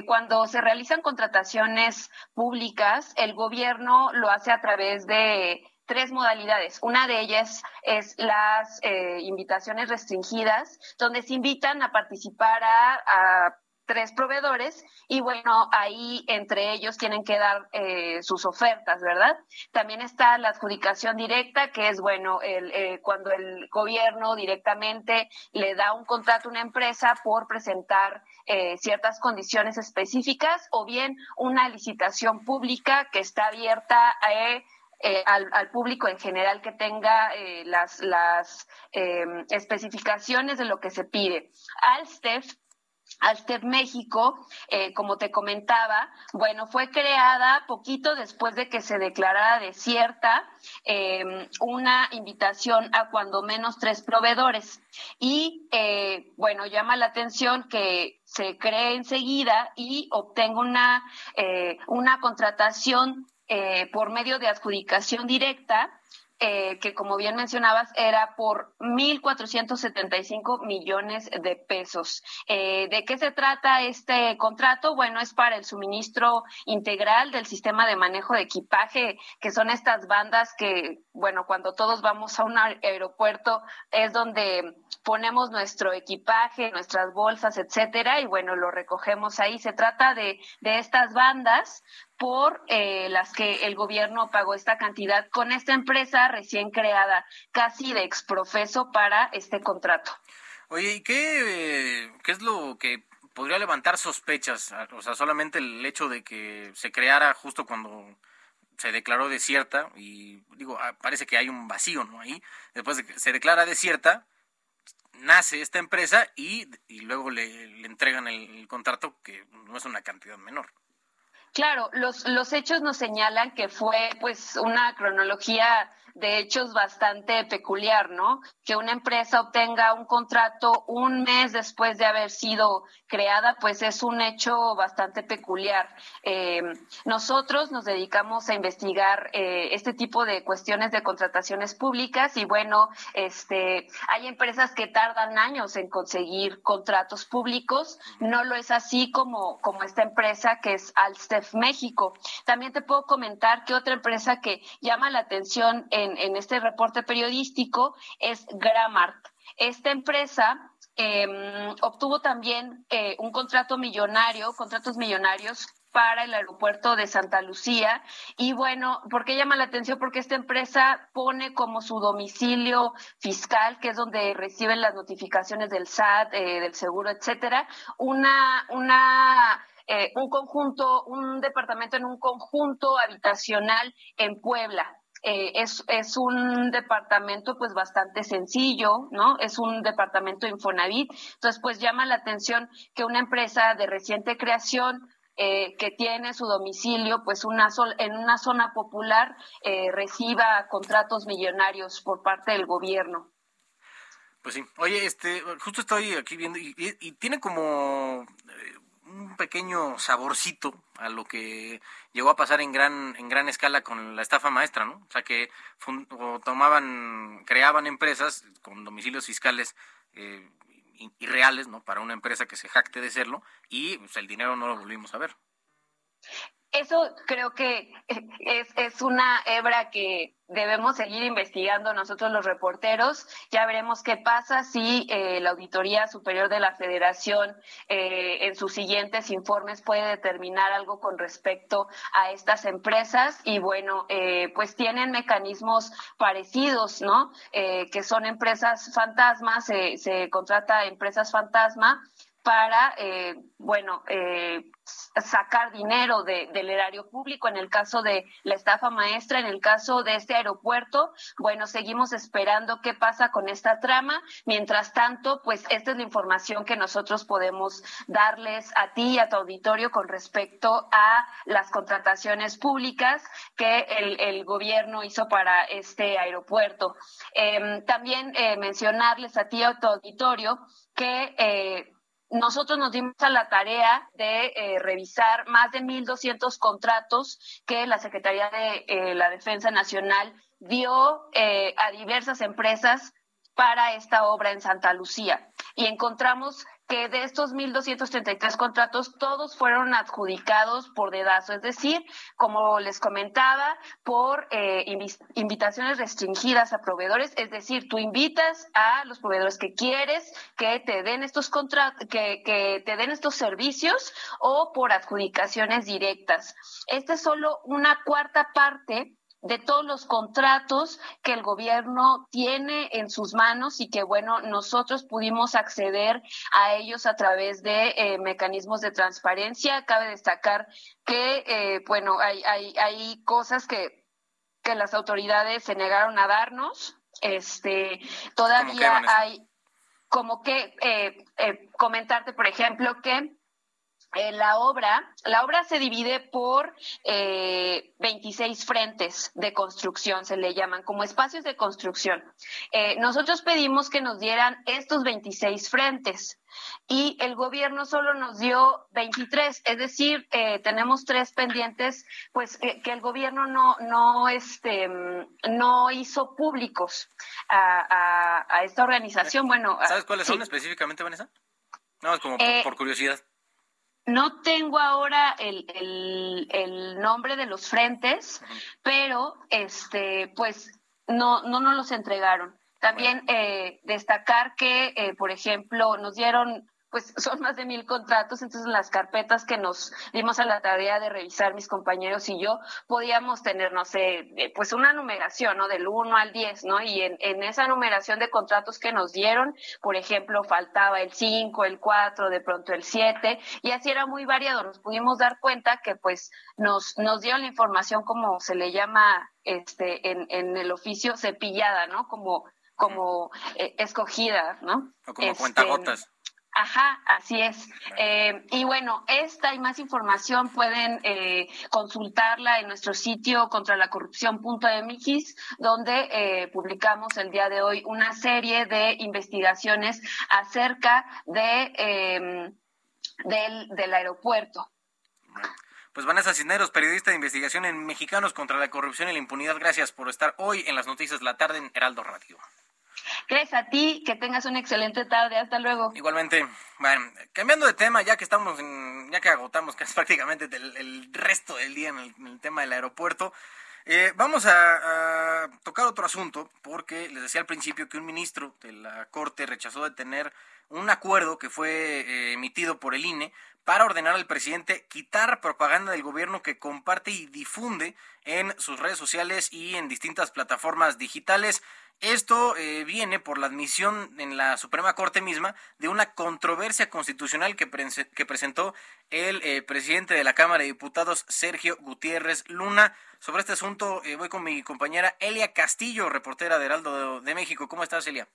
Cuando se realizan contrataciones públicas, el gobierno lo hace a través de tres modalidades. Una de ellas es las eh, invitaciones restringidas, donde se invitan a participar a, tres proveedores y bueno, ahí entre ellos tienen que dar eh, sus ofertas, ¿verdad? También está la adjudicación directa, que es bueno, el, eh, cuando el gobierno directamente le da un contrato a una empresa por presentar ciertas condiciones específicas o bien una licitación pública que está abierta a eh, al, público en general que tenga eh, las, las em, especificaciones de lo que se pide. Alstef Alstef México, eh, como te comentaba, bueno, fue creada poquito después de que se declarara desierta em, una invitación a cuando menos tres proveedores. Y bueno, llama la atención que se cree enseguida y obtenga una, una contratación eh, por medio de adjudicación directa, eh, que como bien mencionabas era por 1.475 millones de pesos. Eh, ¿De qué se trata este contrato? Bueno, es para el suministro integral del sistema de manejo de equipaje, que son estas bandas que, bueno, cuando todos vamos a un aeropuerto es donde ponemos nuestro equipaje, nuestras bolsas, etcétera, y bueno, lo recogemos ahí. Se trata de, de estas bandas por eh, las que el gobierno pagó esta cantidad con esta empresa recién creada, casi de exprofeso para este contrato. Oye, ¿y qué, qué es lo que podría levantar sospechas? O sea, solamente el hecho de que se creara justo cuando se declaró desierta y digo, ah, parece que hay un vacío, ¿no? Ahí, después de que se declara desierta, nace esta empresa y, y luego le entregan el contrato que no es una cantidad menor. Claro, los, los hechos nos señalan que fue pues una cronología de hechos bastante peculiar, ¿no? Que una empresa obtenga un contrato un mes después de haber sido creada, pues es un hecho bastante peculiar. Eh, nosotros nos dedicamos a investigar eh, este tipo de cuestiones de contrataciones públicas y bueno, este, hay empresas que tardan años en conseguir contratos públicos. No lo es así como, como esta empresa que es Alsted México. También te puedo comentar que otra empresa que llama la atención en, este reporte periodístico es Gramart. Esta empresa eh, obtuvo también eh, un contrato millonario, contratos millonarios para el aeropuerto de Santa Lucía. Y bueno, ¿por qué llama la atención? Porque esta empresa pone como su domicilio fiscal, que es donde reciben las notificaciones del SAT, eh, del seguro, etcétera, una, una eh, un conjunto, un departamento en un conjunto habitacional en Puebla. Eh, es, es un departamento pues bastante sencillo, ¿no? Es un departamento Infonavit. Entonces, pues llama la atención que una empresa de reciente creación eh, que tiene su domicilio pues una sol, en una zona popular eh, reciba contratos millonarios por parte del gobierno. Pues sí. Oye, este, justo estoy aquí viendo y, y tiene como eh, un pequeño saborcito a lo que llegó a pasar en gran en gran escala con la estafa maestra, ¿no? O sea que o tomaban, creaban empresas con domicilios fiscales eh, irreales, ¿no? Para una empresa que se jacte de serlo y pues, el dinero no lo volvimos a ver. Eso creo que *laughs* es, es una hebra que debemos seguir investigando nosotros los reporteros. Ya veremos qué pasa si eh, la Auditoría Superior de la Federación eh, en sus siguientes informes puede determinar algo con respecto a estas empresas. Y bueno, eh, pues tienen mecanismos parecidos, ¿no? Eh, que son empresas fantasmas, se, contrata empresas fantasma para, eh, bueno, eh, sacar dinero de, del erario público. En el caso de la estafa maestra, en el caso de este aeropuerto, bueno, seguimos esperando qué pasa con esta trama. Mientras tanto, pues esta es la información que nosotros podemos darles a ti y a tu auditorio con respecto a las contrataciones públicas que el, el gobierno hizo para este aeropuerto. Eh, también eh, mencionarles a ti y a tu auditorio que eh, nosotros nos dimos a la tarea de eh, revisar más de 1.200 contratos que la Secretaría de eh, la Defensa Nacional dio eh, a diversas empresas para esta obra en Santa Lucía. Y encontramos que de estos 1.233 contratos, todos fueron adjudicados por dedazo, es decir, como les comentaba, por eh, invitaciones restringidas a proveedores, es decir, tú invitas a los proveedores que quieres que te den estos contratos, que, que te den estos servicios o por adjudicaciones directas. Esta es solo una cuarta parte de todos los contratos que el gobierno tiene en sus manos y que, bueno, nosotros pudimos acceder a ellos a través de eh, mecanismos de transparencia. Cabe destacar que, eh, bueno, hay, hay, hay cosas que, que las autoridades se negaron a darnos. Este, todavía hay como que eh, eh, comentarte, por ejemplo, que eh, la obra, la obra se divide por eh, 26 frentes de construcción, se le llaman como espacios de construcción. Eh, nosotros pedimos que nos dieran estos 26 frentes y el gobierno solo nos dio 23, es decir, eh, tenemos tres pendientes, pues que el gobierno no no este no hizo públicos a, a, a esta organización. Bueno, ¿sabes cuáles sí. son específicamente, Vanessa? No, es como por, Eh, por curiosidad. No tengo ahora el, el, el nombre de los frentes, pero este, pues no, no nos los entregaron. También eh, destacar que, eh, por ejemplo, nos dieron, pues *laughs* son más de mil contratos, entonces las carpetas que nos dimos a la tarea de revisar mis compañeros y yo, podíamos tener, no sé, eh, pues una numeración, ¿no? Del 1 al 10, ¿no? Y en, en esa numeración de contratos que nos dieron, por ejemplo, faltaba el 5, el 4, de pronto el 7, y así era muy variado. Nos pudimos dar cuenta que pues nos, nos dieron la información como se le llama este en, en el oficio cepillada, ¿no? Como, como eh, escogida, ¿no? O como Este, cuentagotas. Ajá, así es. Eh, y bueno, esta y más información pueden eh, consultarla en nuestro sitio contra la corrupción.mx, donde eh, publicamos el día de hoy una serie de investigaciones acerca de eh, del, del aeropuerto. Pues Vanessa Cisneros, periodista de investigación en Mexicanos contra la Corrupción y la Impunidad, gracias por estar hoy en las noticias de la tarde en Heraldo Radio. Gracias a ti, que tengas una excelente tarde. Hasta luego. Igualmente, bueno, cambiando de tema, ya que estamos en ya que agotamos casi *laughs* prácticamente el, resto del día en el, tema del aeropuerto, eh, vamos a, tocar otro asunto, porque les decía al principio que un ministro de la Corte rechazó de tener un acuerdo que fue eh, emitido por el INE para ordenar al presidente quitar propaganda del gobierno que comparte y difunde en sus redes sociales y en distintas plataformas digitales. Esto eh, viene por la admisión en la Suprema Corte misma de una controversia constitucional que, presentó el eh, presidente de la Cámara de Diputados, Sergio Gutiérrez Luna. Sobre este asunto eh, voy con mi compañera Elia Castillo, reportera de Heraldo de México. ¿Cómo estás, Elia?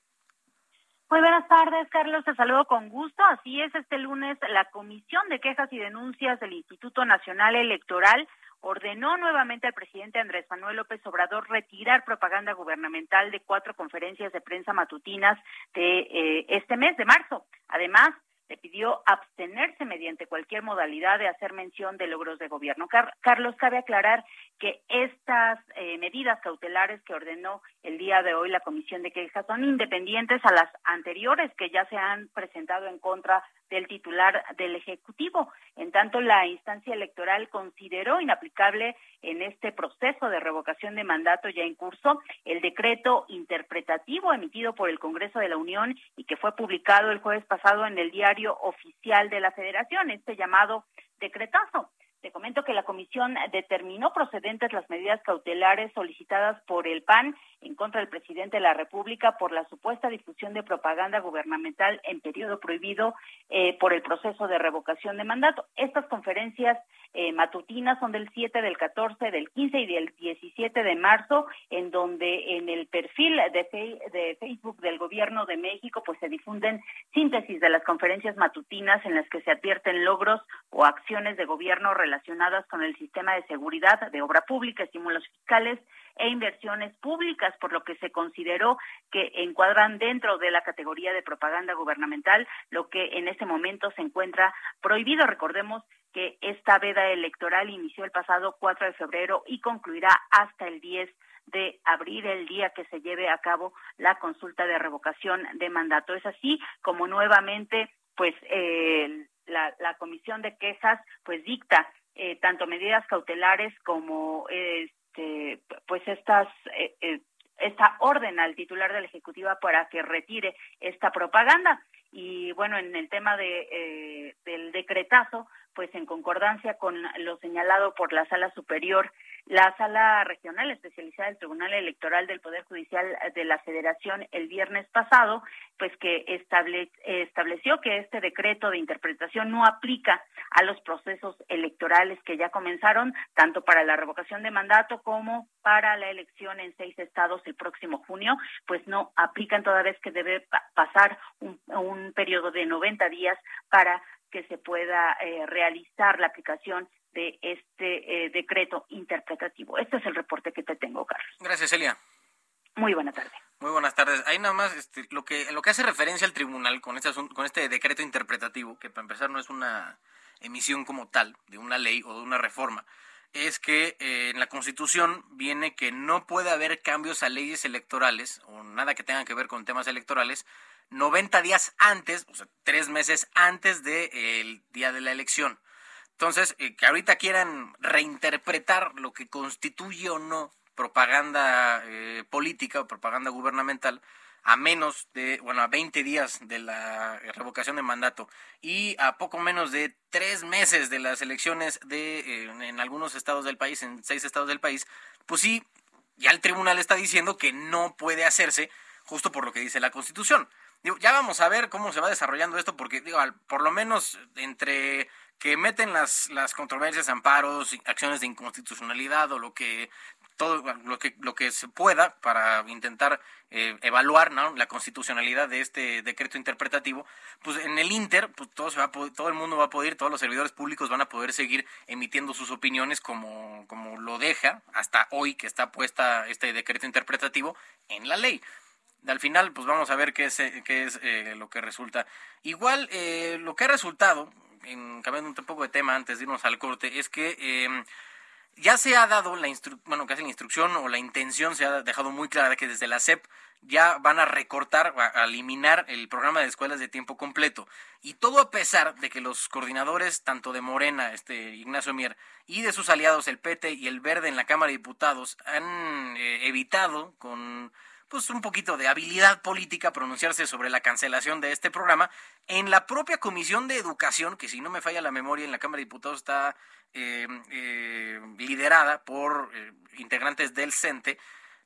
Muy buenas tardes, Carlos. Te saludo con gusto. Así es, este lunes la Comisión de Quejas y Denuncias del Instituto Nacional Electoral ordenó nuevamente al presidente Andrés Manuel López Obrador retirar propaganda gubernamental de cuatro conferencias de prensa matutinas de eh, este mes de marzo. Además, le pidió abstenerse mediante cualquier modalidad de hacer mención de logros de gobierno. Carlos, cabe aclarar que estas eh, medidas cautelares que ordenó el día de hoy la Comisión de Quejas son independientes a las anteriores que ya se han presentado en contra del titular del Ejecutivo. En tanto, la instancia electoral consideró inaplicable en este proceso de revocación de mandato ya en curso el decreto interpretativo emitido por el Congreso de la Unión y que fue publicado el jueves pasado en el diario oficial de la Federación, este llamado decretazo. Te comento que la comisión determinó procedentes las medidas cautelares solicitadas por el PAN en contra del presidente de la República por la supuesta difusión de propaganda gubernamental en periodo prohibido eh, por el proceso de revocación de mandato. Estas conferencias eh, matutinas son del 7, del 14, del 15 y del 17 de marzo, en donde en el perfil de, de Facebook del Gobierno de México pues se difunden síntesis de las conferencias matutinas en las que se advierten logros o acciones de gobierno relacionadas relacionadas con el sistema de seguridad de obra pública, estímulos fiscales e inversiones públicas, por lo que se consideró que encuadran dentro de la categoría de propaganda gubernamental, lo que en este momento se encuentra prohibido. Recordemos que esta veda electoral inició el pasado 4 de febrero y concluirá hasta el 10 de abril, el día que se lleve a cabo la consulta de revocación de mandato. Es así como nuevamente, pues, eh, la, la comisión de quejas, pues, dicta eh, tanto medidas cautelares como este, pues estas eh, eh, esta orden al titular de la ejecutiva para que retire esta propaganda. Y bueno en el tema de del decretazo pues en concordancia con lo señalado por la sala superior la sala regional especializada del Tribunal Electoral del Poder Judicial de la Federación el viernes pasado, pues que estableció que este decreto de interpretación no aplica a los procesos electorales que ya comenzaron, tanto para la revocación de mandato como para la elección en seis estados el próximo junio, pues no aplican toda vez que debe pasar un, un periodo de 90 días para que se pueda eh, realizar la aplicación de este eh, decreto interpretativo. Este es el reporte que te tengo, Carlos. Gracias, Elia. Muy buena tarde. Muy buenas tardes. Ahí nada más este, lo que lo que hace referencia al tribunal con este con este decreto interpretativo, que para empezar no es una emisión como tal de una ley o de una reforma, es que eh, en la Constitución viene que no puede haber cambios a leyes electorales o nada que tenga que ver con temas electorales 90 días antes, o sea, tres meses antes del día de la elección. Entonces, eh, que ahorita quieran reinterpretar lo que constituye o no propaganda eh, política o propaganda gubernamental a menos de, bueno, a 20 días de la revocación de mandato y a poco menos de tres meses de las elecciones de, eh, en algunos estados del país, en seis estados del país, pues sí, ya el tribunal está diciendo que no puede hacerse justo por lo que dice la Constitución. ya vamos a ver cómo se va desarrollando esto, porque digo, por lo menos entre que meten las, las controversias, amparos, acciones de inconstitucionalidad o lo que todo lo que lo que se pueda para intentar eh, evaluar la constitucionalidad de este decreto interpretativo pues en el Inter pues todo se va todo el mundo va a poder todos los servidores públicos van a poder seguir emitiendo sus opiniones como como lo deja hasta hoy que está puesta este decreto interpretativo en la ley al final, pues vamos a ver qué es, qué es eh, lo que resulta. Igual, eh, lo que ha resultado, en, cambiando un poco de tema antes de irnos al corte, es que em, ya se ha dado la bueno, casi la instrucción o la intención se ha dejado muy clara que desde la SEP ya van a recortar, a eliminar el programa de escuelas de tiempo completo. Y todo a pesar de que los coordinadores, tanto de Morena, este Ignacio Mier, y de sus aliados, el PT y el Verde en la Cámara de Diputados, han eh, evitado con pues un poquito de habilidad política pronunciarse sobre la cancelación de este programa. En la propia Comisión de Educación, que si no me falla la memoria en la Cámara de Diputados está eh, eh, liderada por integrantes del CENTE,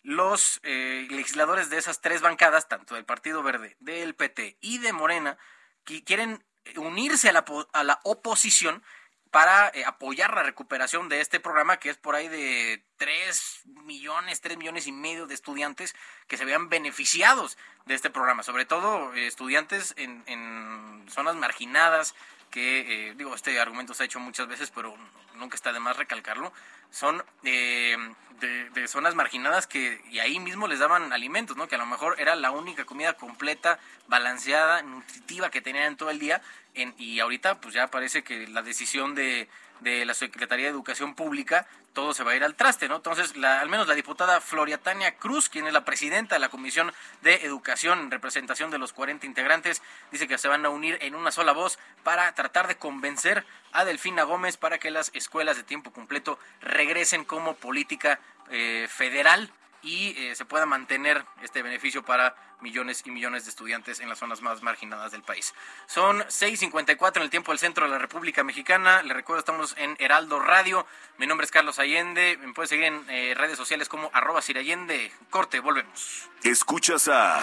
los eh, legisladores de esas tres bancadas, tanto del Partido Verde, del PT y de Morena, que quieren unirse a la, a la oposición para eh, apoyar la recuperación de este programa que es por ahí de 3 millones, 3 millones y medio de estudiantes que se vean beneficiados de este programa, sobre todo eh, estudiantes en, en, zonas marginadas, que digo, este argumento se ha hecho muchas veces, pero nunca está de más recalcarlo, son eh, de, zonas marginadas que y ahí mismo les daban alimentos, ¿no? Que a lo mejor era la única comida completa, balanceada, nutritiva que tenían todo el día. En, y ahorita pues ya parece que la decisión de, de la Secretaría de Educación Pública todo se va a ir al traste, ¿no? Entonces, la, al menos la diputada Floria Tania Cruz, quien es la presidenta de la Comisión de Educación en representación de los 40 integrantes, dice que se van a unir en una sola voz para tratar de convencer a Delfina Gómez para que las escuelas de tiempo completo regresen como política eh, federal y eh, se pueda mantener este beneficio para millones y millones de estudiantes en las zonas más marginadas del país. Son 6.54 en el tiempo del centro de la República Mexicana. Le recuerdo, estamos en Heraldo Radio. Mi nombre es Carlos Allende. Me puede seguir en eh, redes sociales como arroba. Corte, volvemos. Escuchas a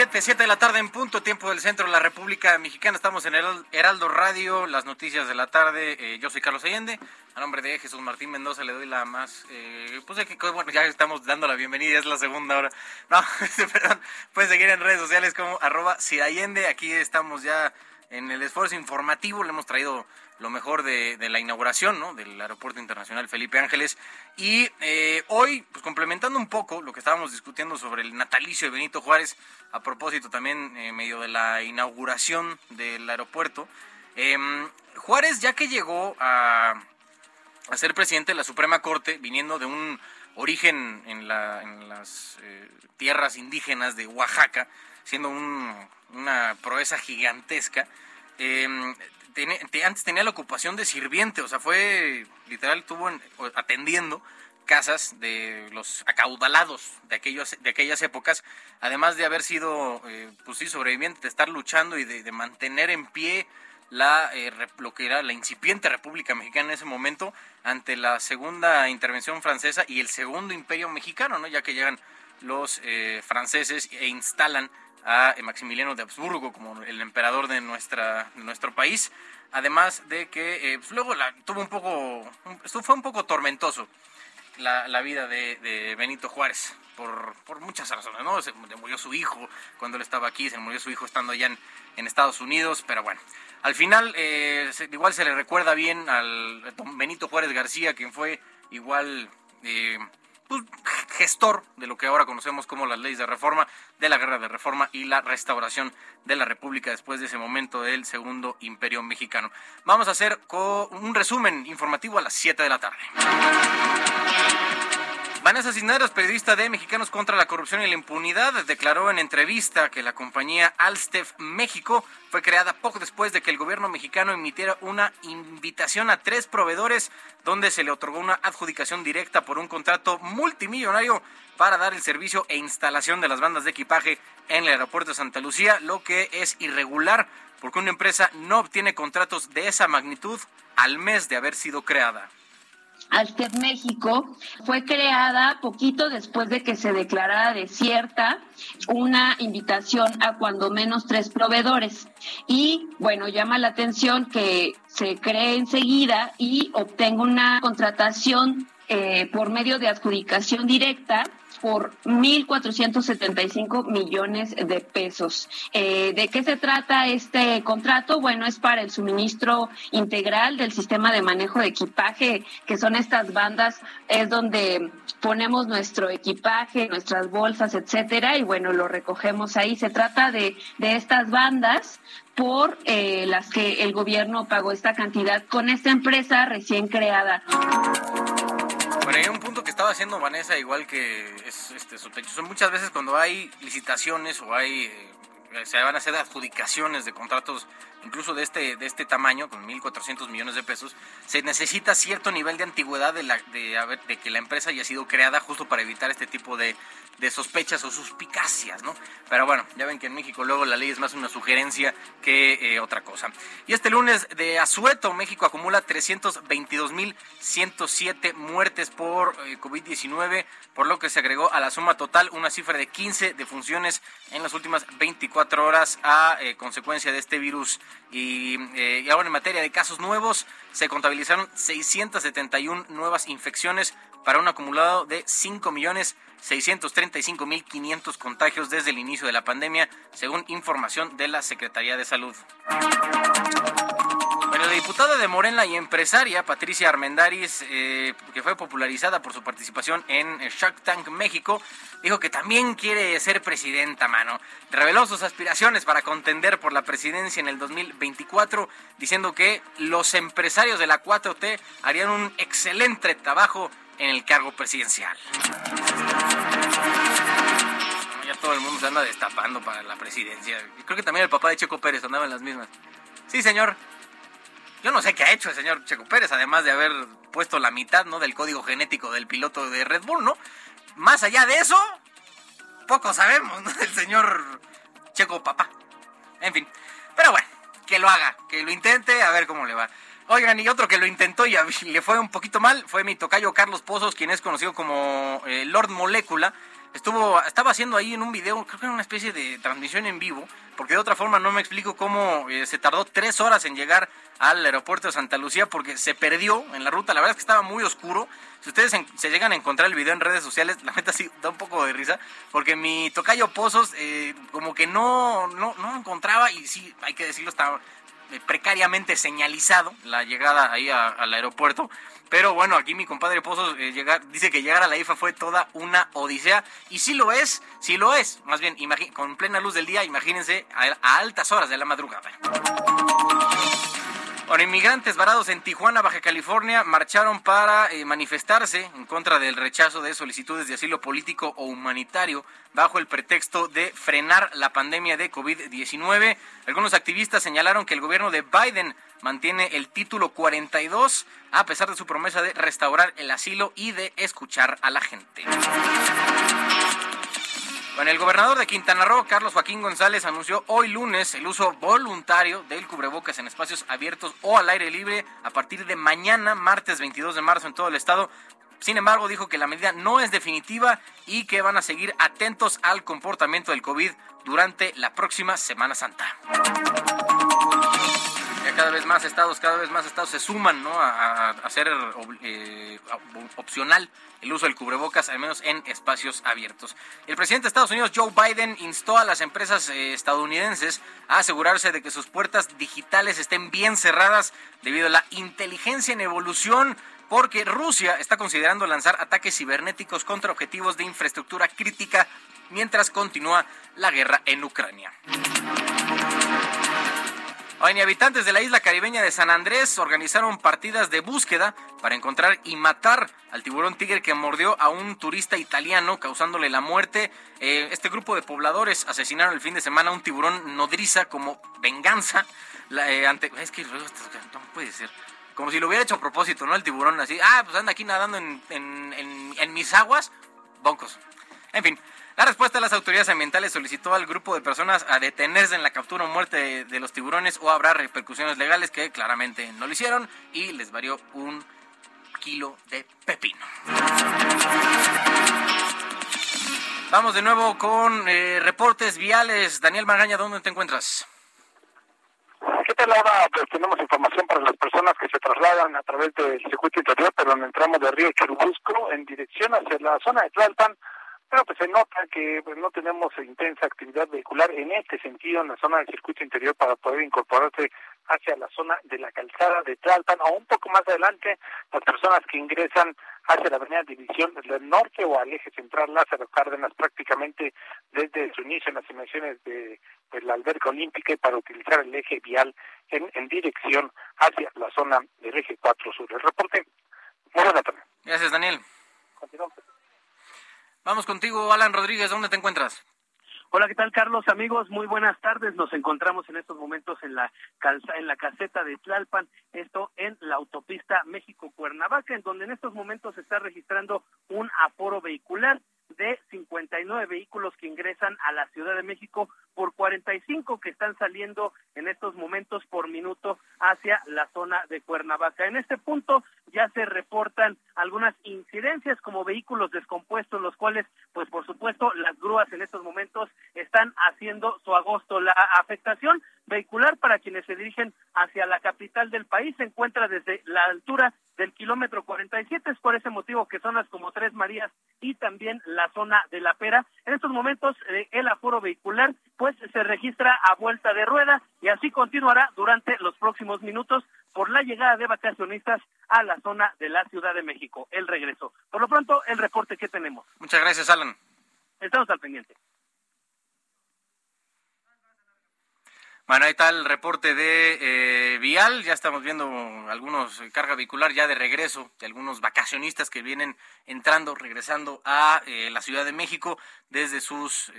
Siete, siete de la tarde en punto, tiempo del centro de la República Mexicana. Estamos en el Heraldo Radio, las noticias de la tarde. Eh, yo soy Carlos Allende. A nombre de Jesús Martín Mendoza le doy la más. Eh, pues que, bueno, ya estamos dando la bienvenida, es la segunda hora. *laughs* No, *laughs* este, perdón. Pueden seguir en redes sociales como arroba Allende. Aquí estamos ya en el esfuerzo informativo. Le hemos traído lo mejor de, la inauguración ¿no? del Aeropuerto Internacional Felipe Ángeles. Y eh, hoy, pues complementando un poco lo que estábamos discutiendo sobre el natalicio de Benito Juárez, a propósito también en medio de la inauguración del aeropuerto, em, Juárez ya que llegó a, ser presidente de la Suprema Corte, viniendo de un origen en, en las eh, tierras indígenas de Oaxaca, siendo una proeza gigantesca, antes tenía la ocupación de sirviente, o sea, fue literal, estuvo atendiendo casas de los acaudalados de aquellos de aquellas épocas, además de haber sido, eh, pues sí, sobreviviente, de estar luchando y de, mantener en pie la eh, lo que era la incipiente República Mexicana en ese momento ante la segunda intervención francesa y el segundo imperio mexicano, ¿no? Ya que llegan los eh, franceses e instalan a Maximiliano de Habsburgo como el emperador de, nuestra, nuestro país. Además de que eh, pues, luego la, tuvo un poco, esto fue un poco tormentoso la, vida de, Benito Juárez por, por, muchas razones, ¿no? Se murió su hijo cuando él estaba aquí, se murió su hijo estando allá en, en Estados Unidos, pero bueno, al final eh, igual se le recuerda bien al Benito Juárez García, quien fue igual eh, pues, gestor de lo que ahora conocemos como las leyes de reforma, de la guerra de reforma y la restauración de la República después de ese momento del segundo imperio mexicano. Vamos a hacer un resumen informativo a las 7 de la tarde. Vanessa Cisneros, periodista de Mexicanos contra la Corrupción y la Impunidad, declaró en entrevista que la compañía Alstef México fue creada poco después de que el gobierno mexicano emitiera una invitación a tres proveedores donde se le otorgó una adjudicación directa por un contrato multimillonario para dar el servicio e instalación de las bandas de equipaje en el aeropuerto de Santa Lucía, lo que es irregular porque una empresa no obtiene contratos de esa magnitud al mes de haber sido creada. Alstef México fue creada poquito después de que se declarara desierta una invitación a cuando menos tres proveedores. Y bueno, llama la atención que se cree enseguida y obtenga una contratación eh, por medio de adjudicación directa por 1.475 millones de pesos. Eh, ¿De qué se trata este contrato? Bueno, es para el suministro integral del sistema de manejo de equipaje, que son estas bandas, es donde ponemos nuestro equipaje, nuestras bolsas, etcétera, y bueno, lo recogemos ahí. Se trata de, de estas bandas por eh, las que el gobierno pagó esta cantidad con esta empresa recién creada. Bueno, hay un punto que estaba haciendo Vanessa, igual que es este, sospechoso. Muchas veces cuando hay licitaciones o hay eh, se van a hacer adjudicaciones de contratos incluso de este de este tamaño con 1.400 millones de pesos se necesita cierto nivel de antigüedad de, la, de, de, que la empresa haya sido creada justo para evitar este tipo de, de sospechas o suspicacias no pero bueno ya ven que en México luego la ley es más una sugerencia que eh, otra cosa. Y este lunes de asueto México acumula 322.107 muertes por eh, COVID-19 por lo que se agregó a la suma total una cifra de 15 defunciones en las últimas 24 horas a eh, consecuencia de este virus y, eh, y ahora en materia de casos nuevos, se contabilizaron 671 nuevas infecciones para un acumulado de 5.635.500 contagios desde el inicio de la pandemia, según información de la Secretaría de Salud. La diputada de Morena y empresaria Patricia Armendaris, eh, que fue popularizada por su participación en Shark Tank México, dijo que también quiere ser presidenta, mano. Reveló sus aspiraciones para contender por la presidencia en el 2024, diciendo que los empresarios de la 4T harían un excelente trabajo en el cargo presidencial. Ya todo el mundo se anda destapando para la presidencia. Creo que también el papá de Checo Pérez andaba en las mismas. Sí, señor. Yo no sé qué ha hecho el señor Checo Pérez, además de haber puesto la mitad ¿no? del código genético del piloto de Red Bull, ¿no? Más allá de eso, poco sabemos ¿no? del señor Checo Papá. En fin, pero bueno, que lo haga, que lo intente, a ver cómo le va. Oigan, y otro que lo intentó y le fue un poquito mal fue mi tocayo Carlos Pozos, quien es conocido como eh, Lord Molécula. Estuvo, estaba haciendo ahí en un video, creo que era una especie de transmisión en vivo, porque de otra forma no me explico cómo eh, se tardó tres horas en llegar al aeropuerto de Santa Lucía porque se perdió en la ruta. La verdad es que estaba muy oscuro. Si ustedes se llegan a encontrar el video en redes sociales, *laughs* la neta sí da un poco de risa, porque mi tocayo Pozos eh, como que no, no, no encontraba, y sí, hay que decirlo, estaba precariamente señalizado la llegada ahí a, al aeropuerto. Pero bueno, aquí mi compadre Pozos eh, llegar, dice que llegar a la IFA fue toda una odisea. Y sí lo es, sí lo es. Más bien, con plena luz del día, imagínense a, a altas horas de la madrugada. Bueno, inmigrantes varados en Tijuana, Baja California, marcharon para eh, manifestarse en contra del rechazo de solicitudes de asilo político o humanitario bajo el pretexto de frenar la pandemia de COVID-19. Algunos activistas señalaron que el gobierno de Biden mantiene el título 42 a pesar de su promesa de restaurar el asilo y de escuchar a la gente. Bueno, el gobernador de Quintana Roo, Carlos Joaquín González, anunció hoy lunes el uso voluntario del cubrebocas en espacios abiertos o al aire libre a partir de mañana, martes 22 de marzo, en todo el estado. Sin embargo, dijo que la medida no es definitiva y que van a seguir atentos al comportamiento del COVID durante la próxima Semana Santa. Ya cada vez más estados, cada vez más estados se suman ¿no? a, a hacer eh, opcional el uso del cubrebocas, al menos en espacios abiertos. El presidente de Estados Unidos, Joe Biden, instó a las empresas eh, estadounidenses a asegurarse de que sus puertas digitales estén bien cerradas debido a la inteligencia en evolución porque Rusia está considerando lanzar ataques cibernéticos contra objetivos de infraestructura crítica mientras continúa la guerra en Ucrania. Oye, habitantes de la isla caribeña de San Andrés organizaron partidas de búsqueda para encontrar y matar al tiburón tigre que mordió a un turista italiano causándole la muerte. Eh, este grupo de pobladores asesinaron el fin de semana a un tiburón nodriza como venganza. Eh, ante, es que no puede ser. Como si lo hubiera hecho a propósito, ¿no? El tiburón así, ah, pues anda aquí nadando en, en mis aguas, boncos. En fin, la respuesta de las autoridades ambientales solicitó al grupo de personas a detenerse en la captura o muerte de, los tiburones o habrá repercusiones legales que claramente no lo hicieron y les varió un kilo de pepino. Vamos de nuevo con eh, reportes viales. Daniel Magaña, ¿dónde te encuentras? ¿Qué tal? Pues tenemos información para las personas que se trasladan a través del circuito interior, pero donde entramos de Río Churubusco en dirección hacia la zona de Tlalpan bueno, pues se nota que pues, no tenemos intensa actividad vehicular en este sentido en la zona del circuito interior para poder incorporarse hacia la zona de la calzada de Tlalpan o un poco más adelante las personas que ingresan hacia la avenida División del Norte o al eje central Lázaro Cárdenas prácticamente desde su inicio en las inmersiones de, la alberca olímpica y para utilizar el eje vial en, en dirección hacia la zona del eje 4 sur. El reporte. Muy buena tarde. Gracias, Daniel. Continuamos. Vamos contigo, Alan Rodríguez, ¿dónde te encuentras? Hola, ¿qué tal, Carlos? Amigos, muy buenas tardes. Nos encontramos en estos momentos en la calza, en la caseta de Tlalpan, esto en la autopista México-Cuernavaca, en donde en estos momentos se está registrando un aforo vehicular de 59 vehículos que ingresan a la Ciudad de México por 45 que están saliendo en estos momentos por minuto hacia la zona de Cuernavaca. En este punto ya se reportan algunas incidencias como vehículos descompuestos, los cuales, pues por supuesto, las grúas en estos momentos están haciendo su agosto. La afectación vehicular para quienes se dirigen hacia la capital del país se encuentra desde la altura del kilómetro 47. Es por ese motivo que zonas como Tres Marías y también la zona de La Pera, en estos momentos eh, el aforo vehicular pues se registra a vuelta de rueda y así continuará durante los próximos minutos por la llegada de vacacionistas a la zona de la Ciudad de México. El regreso. Por lo pronto, el reporte que tenemos. Muchas gracias, Alan. Estamos al pendiente. Bueno, ahí está el reporte de eh, Vial. Ya estamos viendo algunos eh, carga vehicular ya de regreso de algunos vacacionistas que vienen entrando, regresando a eh, la Ciudad de México desde sus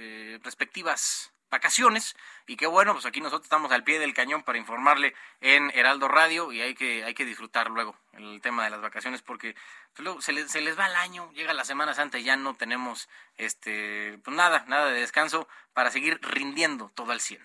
respectivas vacaciones. Y qué bueno, pues aquí nosotros estamos al pie del cañón para informarle en Heraldo Radio y hay que, hay que disfrutar luego el tema de las vacaciones porque pues, se les, se les va el año, llega la Semana Santa y ya no tenemos este, pues nada, nada de descanso para seguir rindiendo todo al 100.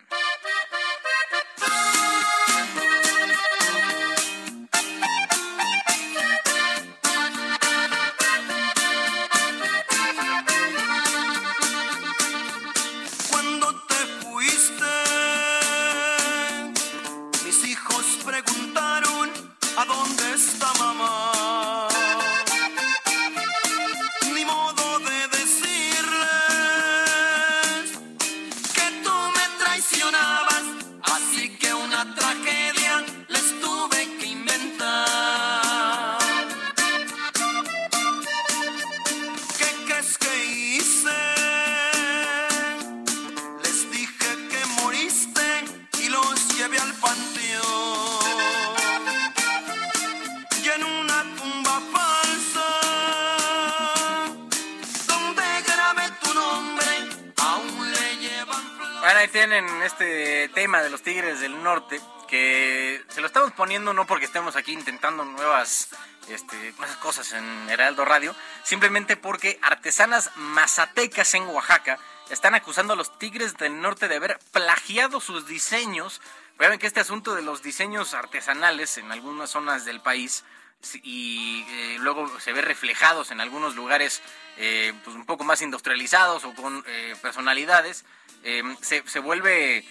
En este tema de los Tigres del Norte, que se lo estamos poniendo no porque estemos aquí intentando nuevas, este, cosas en Heraldo Radio, simplemente porque artesanas mazatecas en Oaxaca están acusando a los Tigres del Norte de haber plagiado sus diseños. Vean que este asunto de los diseños artesanales en algunas zonas del país y eh, luego se ve reflejados en algunos lugares eh, pues un poco más industrializados o con eh, personalidades, se, se, vuelve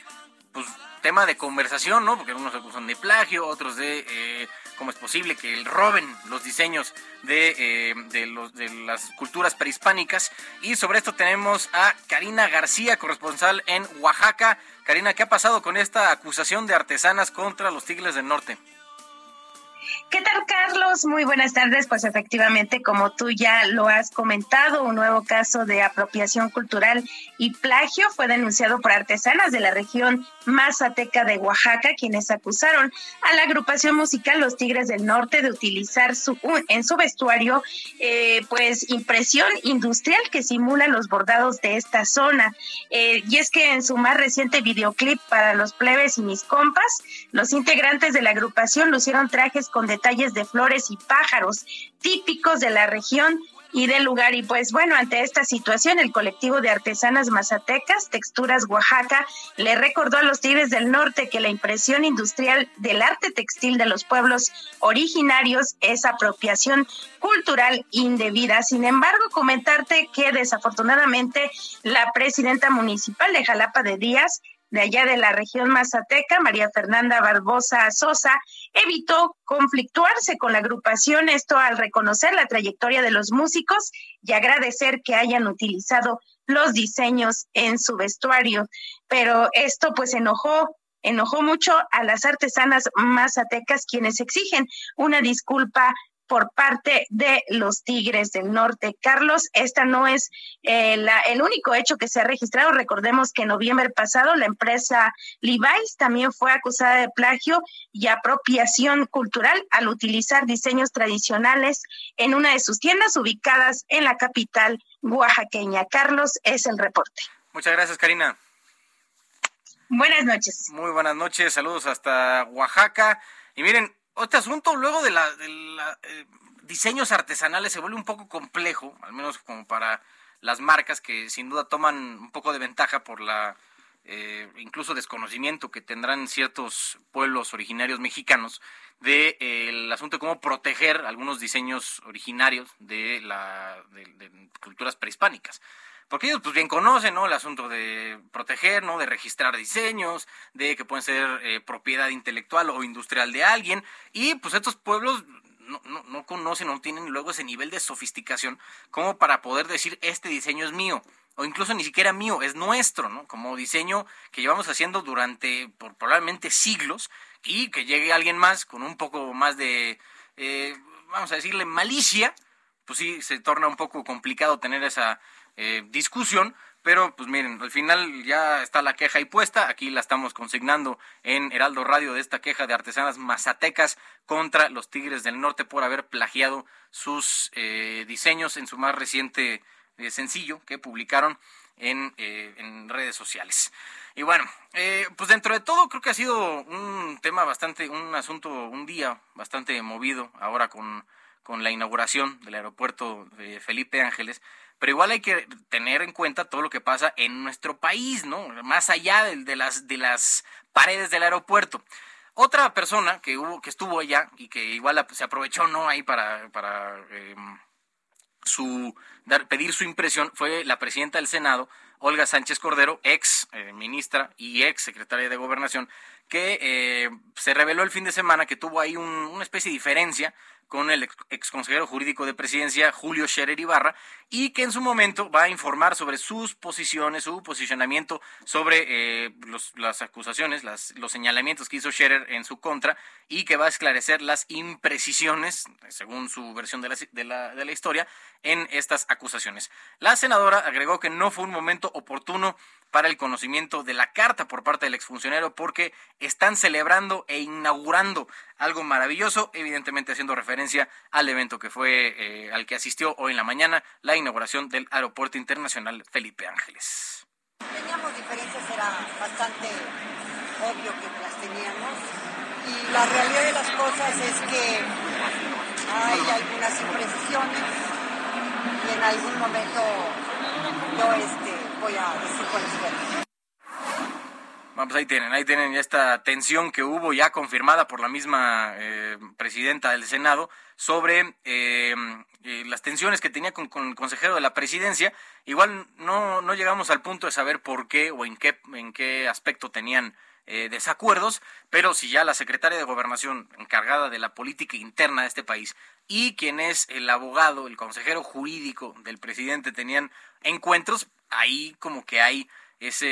pues tema de conversación, ¿no? Porque algunos acusan de plagio, otros de cómo es posible que roben los diseños de, de, los, de las culturas prehispánicas. Y sobre esto tenemos a Karina García, corresponsal en Oaxaca. Karina, ¿qué ha pasado con esta acusación de artesanas contra los Tigres del Norte? ¿Qué tal, Carlos? Muy buenas tardes. Pues efectivamente, como tú ya lo has comentado, un nuevo caso de apropiación cultural y plagio fue denunciado por artesanas de la región Mazateca de Oaxaca, quienes acusaron a la agrupación musical Los Tigres del Norte de utilizar su, en su vestuario, eh, pues, impresión industrial que simula los bordados de esta zona. Eh, y es que en su más reciente videoclip para los plebes y mis compas, los integrantes de la agrupación lucieron trajes con detalles de flores y pájaros típicos de la región y del lugar. Y pues bueno, ante esta situación, el colectivo de artesanas mazatecas, Texturas Oaxaca, le recordó a los Tigres del Norte que la impresión industrial del arte textil de los pueblos originarios es apropiación cultural indebida. Sin embargo, comentarte que desafortunadamente la presidenta municipal de Jalapa de Díaz de allá de la región mazateca, María Fernanda Barbosa Sosa, evitó conflictuarse con la agrupación, esto al reconocer la trayectoria de los músicos y agradecer que hayan utilizado los diseños en su vestuario. Pero esto pues enojó enojó mucho a las artesanas mazatecas quienes exigen una disculpa por parte de los Tigres del Norte. Carlos, esta no es eh, el único hecho que se ha registrado. Recordemos que en noviembre pasado la empresa Levi's también fue acusada de plagio y apropiación cultural al utilizar diseños tradicionales en una de sus tiendas ubicadas en la capital oaxaqueña. Carlos, es el reporte. Muchas gracias, Karina. Buenas noches. Muy buenas noches, saludos hasta Oaxaca. Y miren, este asunto luego de la, eh, diseños artesanales se vuelve un poco complejo, al menos como para las marcas que sin duda toman un poco de ventaja por la eh, incluso desconocimiento que tendrán ciertos pueblos originarios mexicanos del de, el asunto de cómo proteger algunos diseños originarios de, la, de culturas prehispánicas porque ellos pues bien conocen, ¿no? El asunto de proteger, ¿no? De registrar diseños, de que pueden ser eh, propiedad intelectual o industrial de alguien, y pues estos pueblos no, no, no conocen, no tienen luego ese nivel de sofisticación como para poder decir este diseño es mío o incluso ni siquiera mío, es nuestro, ¿no? Como diseño que llevamos haciendo durante por probablemente siglos y que llegue alguien más con un poco más de, eh, vamos a decirle, malicia, pues sí, se torna un poco complicado tener esa eh, discusión, pero pues miren, al final ya está la queja ahí puesta, aquí la estamos consignando en Heraldo Radio de esta queja de artesanas mazatecas contra los Tigres del Norte por haber plagiado sus eh, diseños en su más reciente eh, sencillo que publicaron en, en, redes sociales. Y bueno, pues dentro de todo creo que ha sido un tema bastante, un asunto, un día bastante movido ahora con, con la inauguración del aeropuerto de Felipe Ángeles pero igual hay que tener en cuenta todo lo que pasa en nuestro país, ¿no? Más allá de, las, de las paredes del aeropuerto. Otra persona que hubo, que estuvo allá y que igual se aprovechó, ¿no? Ahí para, para em, su dar, pedir su impresión fue la presidenta del Senado, Olga Sánchez Cordero, ex eh, ministra y ex secretaria de Gobernación, que eh, se reveló el fin de semana que tuvo ahí una especie de diferencia con el ex consejero jurídico de presidencia Julio Scherer Ibarra y que en su momento va a informar sobre sus posiciones, su posicionamiento sobre eh, las acusaciones, los señalamientos que hizo Scherer en su contra y que va a esclarecer las imprecisiones, según su versión de la, de la historia, en estas acusaciones. La senadora agregó que no fue un momento oportuno para el conocimiento de la carta por parte del exfuncionario porque están celebrando e inaugurando algo maravilloso, evidentemente haciendo referencia al evento que fue eh, al que asistió hoy en la mañana, la inauguración del Aeropuerto Internacional Felipe Ángeles. Teníamos diferencias, era bastante obvio que las teníamos y la realidad de las cosas es que hay algunas imprecisiones y en algún momento yo este voy a decir cuáles Vamos, ahí tienen, ahí tienen esta tensión que hubo ya confirmada por la misma eh, presidenta del Senado sobre eh, eh, las tensiones que tenía con, el consejero de la presidencia. Igual no, no llegamos al punto de saber por qué o en qué, en qué aspecto tenían desacuerdos, pero si ya la secretaria de Gobernación encargada de la política interna de este país y quien es el abogado, el consejero jurídico del presidente tenían encuentros, ahí como que hay ese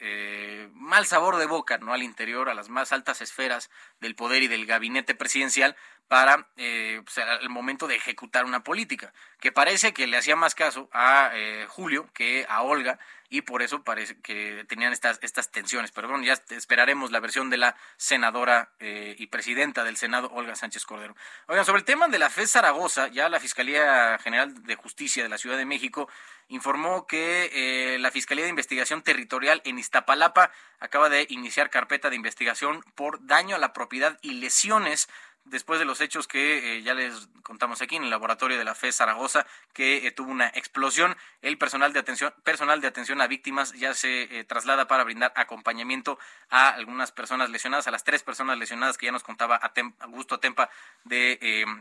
eh, mal sabor de boca no al interior a las más altas esferas del poder y del gabinete presidencial para eh, pues, el momento de ejecutar una política, que parece que le hacía más caso a eh, Julio que a Olga y por eso parece que tenían estas, estas tensiones. Bueno, ya esperaremos la versión de la senadora eh, y presidenta del Senado, Olga Sánchez Cordero. Oigan, sobre el tema de la FES Zaragoza, ya la Fiscalía General de Justicia de la Ciudad de México informó que la Fiscalía de Investigación Territorial en Iztapalapa acaba de iniciar carpeta de investigación por daño a la propiedad y lesiones después de los hechos que eh, ya les contamos aquí en el laboratorio de la FE Zaragoza, que eh, tuvo una explosión. El personal de atención, personal de atención a víctimas ya se eh, traslada para brindar acompañamiento a algunas personas lesionadas, a las tres personas lesionadas que ya nos contaba Augusto Tempa de,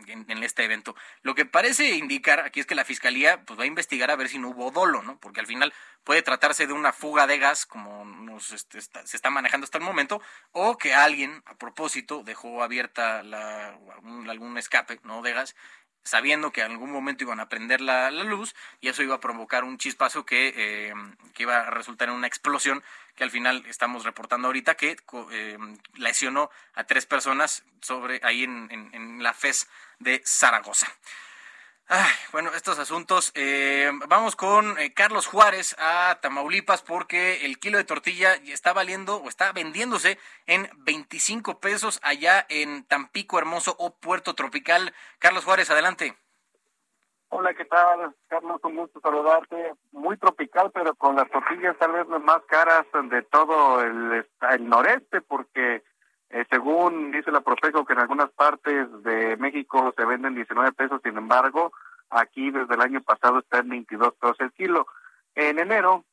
en, este evento. Lo que parece indicar aquí es que la fiscalía pues, va a investigar a ver si no hubo dolo, ¿no? Porque al final puede tratarse de una fuga de gas, como nos, este, se está manejando hasta el momento, o que alguien a propósito dejó abierta la, algún, escape ¿no? de gas sabiendo que en algún momento iban a prender la, luz y eso iba a provocar un chispazo que, eh, que, iba a resultar en una explosión que al final estamos reportando ahorita que eh, lesionó a tres personas sobre ahí en, en, en la FES de Zaragoza bueno, estos asuntos. Eh, vamos con eh, Carlos Juárez a Tamaulipas porque el kilo de tortilla está valiendo o está vendiéndose en 25 pesos allá en Tampico Hermoso o Puerto Tropical. Carlos Juárez, adelante. Hola, ¿qué tal? Carlos, un gusto saludarte. Muy tropical, pero con las tortillas tal vez las más caras de todo el noreste porque eh, según dice la Profeco que en algunas partes de México se venden 19 pesos, sin embargo, aquí desde el año pasado está en 22 pesos el kilo. En enero,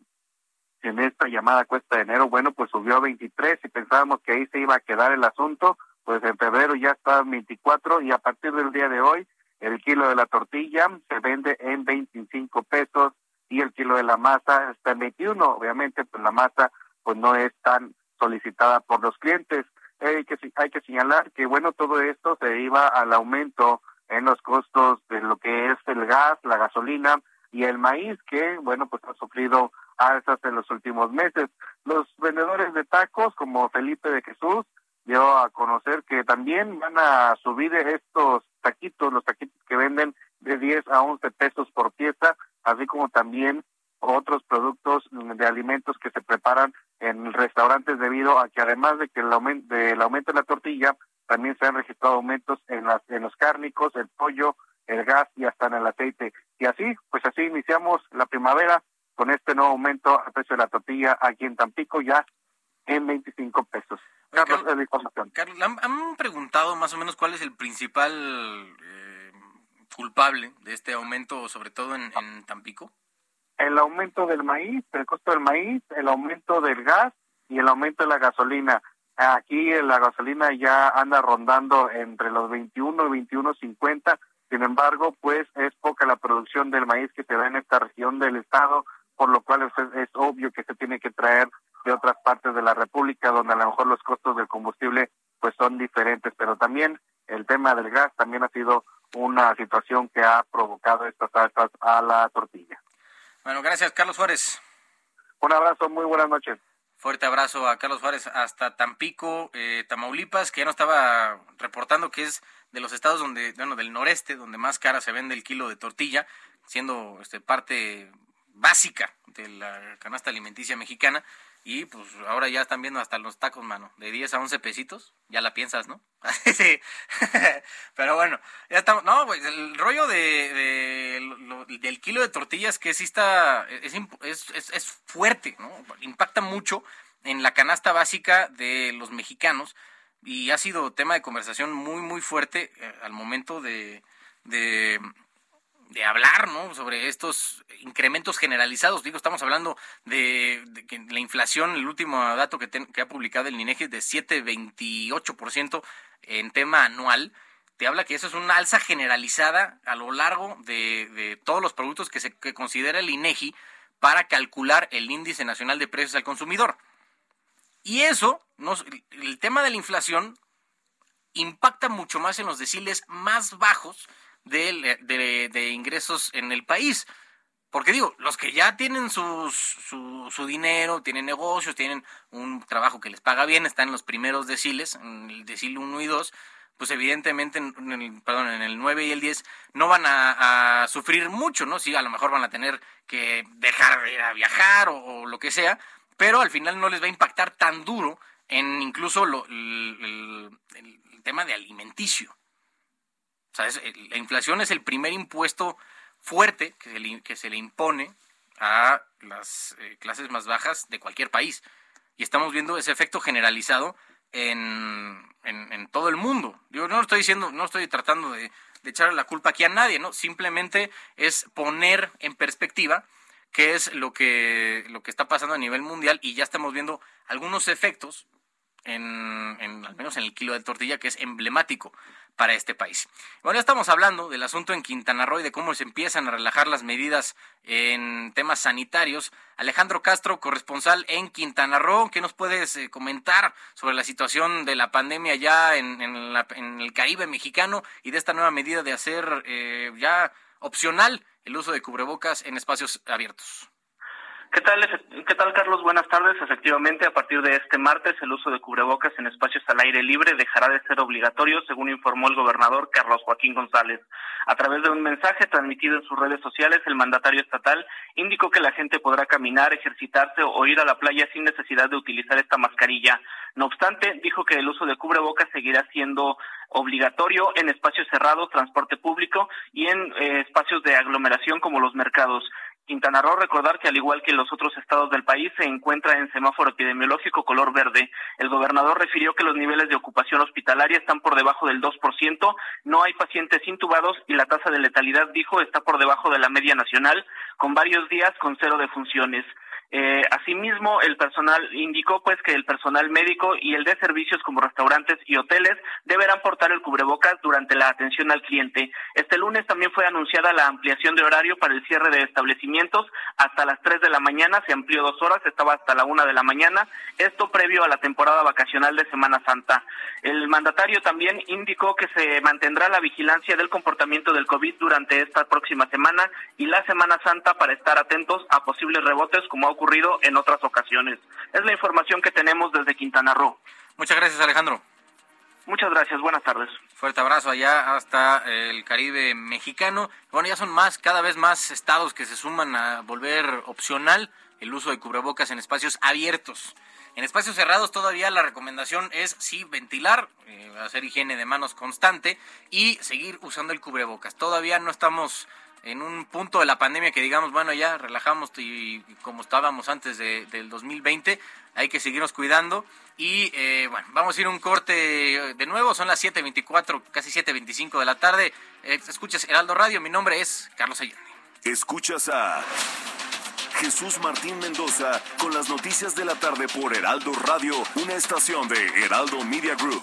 en esta llamada cuesta de enero, bueno, pues subió a 23 y pensábamos que ahí se iba a quedar el asunto, pues en febrero ya está en 24 y a partir del día de hoy el kilo de la tortilla se vende en 25 pesos y el kilo de la masa está en 21. Obviamente, pues la masa pues no es tan solicitada por los clientes hay que, hay que señalar que, bueno, todo esto se iba al aumento en los costos de lo que es el gas, la gasolina y el maíz, que, bueno, pues ha sufrido alzas en los últimos meses. Los vendedores de tacos, como Felipe de Jesús, dio a conocer que también van a subir estos taquitos, los taquitos que venden de 10 a 11 pesos por pieza, así como también otros productos de alimentos que se preparan en restaurantes debido a que además de que el aumento, del aumento de la tortilla, también se han registrado aumentos en, las, en los cárnicos, el pollo, el gas y hasta en el aceite. Y así, pues así iniciamos la primavera con este nuevo aumento al precio de la tortilla aquí en Tampico ya en 25 pesos. Carlos, Carlos, ¿han, preguntado más o menos cuál es el principal eh, culpable de este aumento, sobre todo en Tampico? El aumento del maíz, el costo del maíz, el aumento del gas y el aumento de la gasolina. Aquí la gasolina ya anda rondando entre los 21 y 21.50. Sin embargo, pues es poca la producción del maíz que se da en esta región del estado, por lo cual es, obvio que se tiene que traer de otras partes de la República, donde a lo mejor los costos del combustible pues son diferentes. Pero también el tema del gas también ha sido una situación que ha provocado estas alzas a la tortilla. Bueno, gracias, Carlos Juárez. Un abrazo, muy buenas noches. Fuerte abrazo a Carlos Juárez hasta Tampico, eh, Tamaulipas, que ya nos estaba reportando que es de los estados donde, bueno, del noreste, donde más cara se vende el kilo de tortilla, siendo este parte básica de la canasta alimenticia mexicana. Y pues ahora ya están viendo hasta los tacos, mano, de 10 a 11 pesitos, ya la piensas, ¿no? *laughs* sí. Pero bueno, ya estamos, no, pues el rollo de, del kilo de tortillas que sí está, es, es, es fuerte, ¿no? Impacta mucho en la canasta básica de los mexicanos y ha sido tema de conversación muy, muy fuerte eh, al momento de, de de hablar ¿no? sobre estos incrementos generalizados. Digo, estamos hablando de, que la inflación, el último dato que, que ha publicado el INEGI es de 7,28% en tema anual. Te habla que eso es una alza generalizada a lo largo de, todos los productos que se considera el INEGI para calcular el índice nacional de precios al consumidor. Y eso, el tema de la inflación impacta mucho más en los deciles más bajos de, de, ingresos en el país. Porque digo, los que ya tienen su, su, dinero, tienen negocios, tienen un trabajo que les paga bien, están en los primeros deciles, en el decil 1 y 2, pues evidentemente en el, perdón, en el 9 y el 10 no van a, sufrir mucho, ¿no? Sí, a lo mejor van a tener que dejar de ir a viajar o, lo que sea, pero al final no les va a impactar tan duro en incluso lo, el, tema de alimenticio. Sea, la inflación es el primer impuesto fuerte que se le, impone a las eh, clases más bajas de cualquier país. Y estamos viendo ese efecto generalizado en, en, todo el mundo. Yo no estoy diciendo, no estoy tratando de, de echarle la culpa aquí a nadie, ¿no? Simplemente es poner en perspectiva qué es lo que, lo que está pasando a nivel mundial y ya estamos viendo algunos efectos en, en, al menos en el kilo de tortilla, que es emblemático para este país. Bueno, ya estamos hablando del asunto en Quintana Roo y de cómo se empiezan a relajar las medidas en temas sanitarios. Alejandro Castro, corresponsal en Quintana Roo, ¿qué nos puedes eh, comentar sobre la situación de la pandemia ya en, en, el Caribe mexicano y de esta nueva medida de hacer eh, ya opcional el uso de cubrebocas en espacios abiertos? ¿Qué tal, ¿Qué tal, Carlos? Buenas tardes. Efectivamente, a partir de este martes, el uso de cubrebocas en espacios al aire libre dejará de ser obligatorio, según informó el gobernador Carlos Joaquín González. A través de un mensaje transmitido en sus redes sociales, el mandatario estatal indicó que la gente podrá caminar, ejercitarse o ir a la playa sin necesidad de utilizar esta mascarilla. No obstante, dijo que el uso de cubrebocas seguirá siendo obligatorio en espacios cerrados, transporte público y en eh, espacios de aglomeración como los mercados. Quintana recordar que al igual que los otros estados del país se encuentra en semáforo epidemiológico color verde. El gobernador refirió que los niveles de ocupación hospitalaria están por debajo del 2%, no hay pacientes intubados y la tasa de letalidad, dijo, está por debajo de la media nacional, con varios días con cero defunciones. Eh, asimismo, el personal indicó pues que el personal médico y el de servicios como restaurantes y hoteles deberán portar el cubrebocas durante la atención al cliente. Este lunes también fue anunciada la ampliación de horario para el cierre de establecimientos hasta las 3 de la mañana, se amplió dos horas, estaba hasta la una de la mañana, esto previo a la temporada vacacional de Semana Santa. El mandatario también indicó que se mantendrá la vigilancia del comportamiento del COVID durante esta próxima semana y la Semana Santa para estar atentos a posibles rebotes como ocurrido en otras ocasiones. Es la información que tenemos desde Quintana Roo. Muchas gracias, Alejandro. Muchas gracias, buenas tardes. Fuerte abrazo allá hasta el Caribe mexicano. Bueno, ya son más, cada vez más estados que se suman a volver opcional el uso de cubrebocas en espacios abiertos. En espacios cerrados todavía la recomendación es sí ventilar, eh, hacer higiene de manos constante y seguir usando el cubrebocas. Todavía no estamos en un punto de la pandemia que digamos, bueno, ya relajamos y, como estábamos antes del 2020, hay que seguirnos cuidando. Y eh, bueno, vamos a ir un corte de nuevo, son las 7.24, casi 7.25 de la tarde. Eh, escuchas Heraldo Radio, mi nombre es Carlos Ayane. Escuchas a Jesús Martín Mendoza con las noticias de la tarde por Heraldo Radio, una estación de Heraldo Media Group.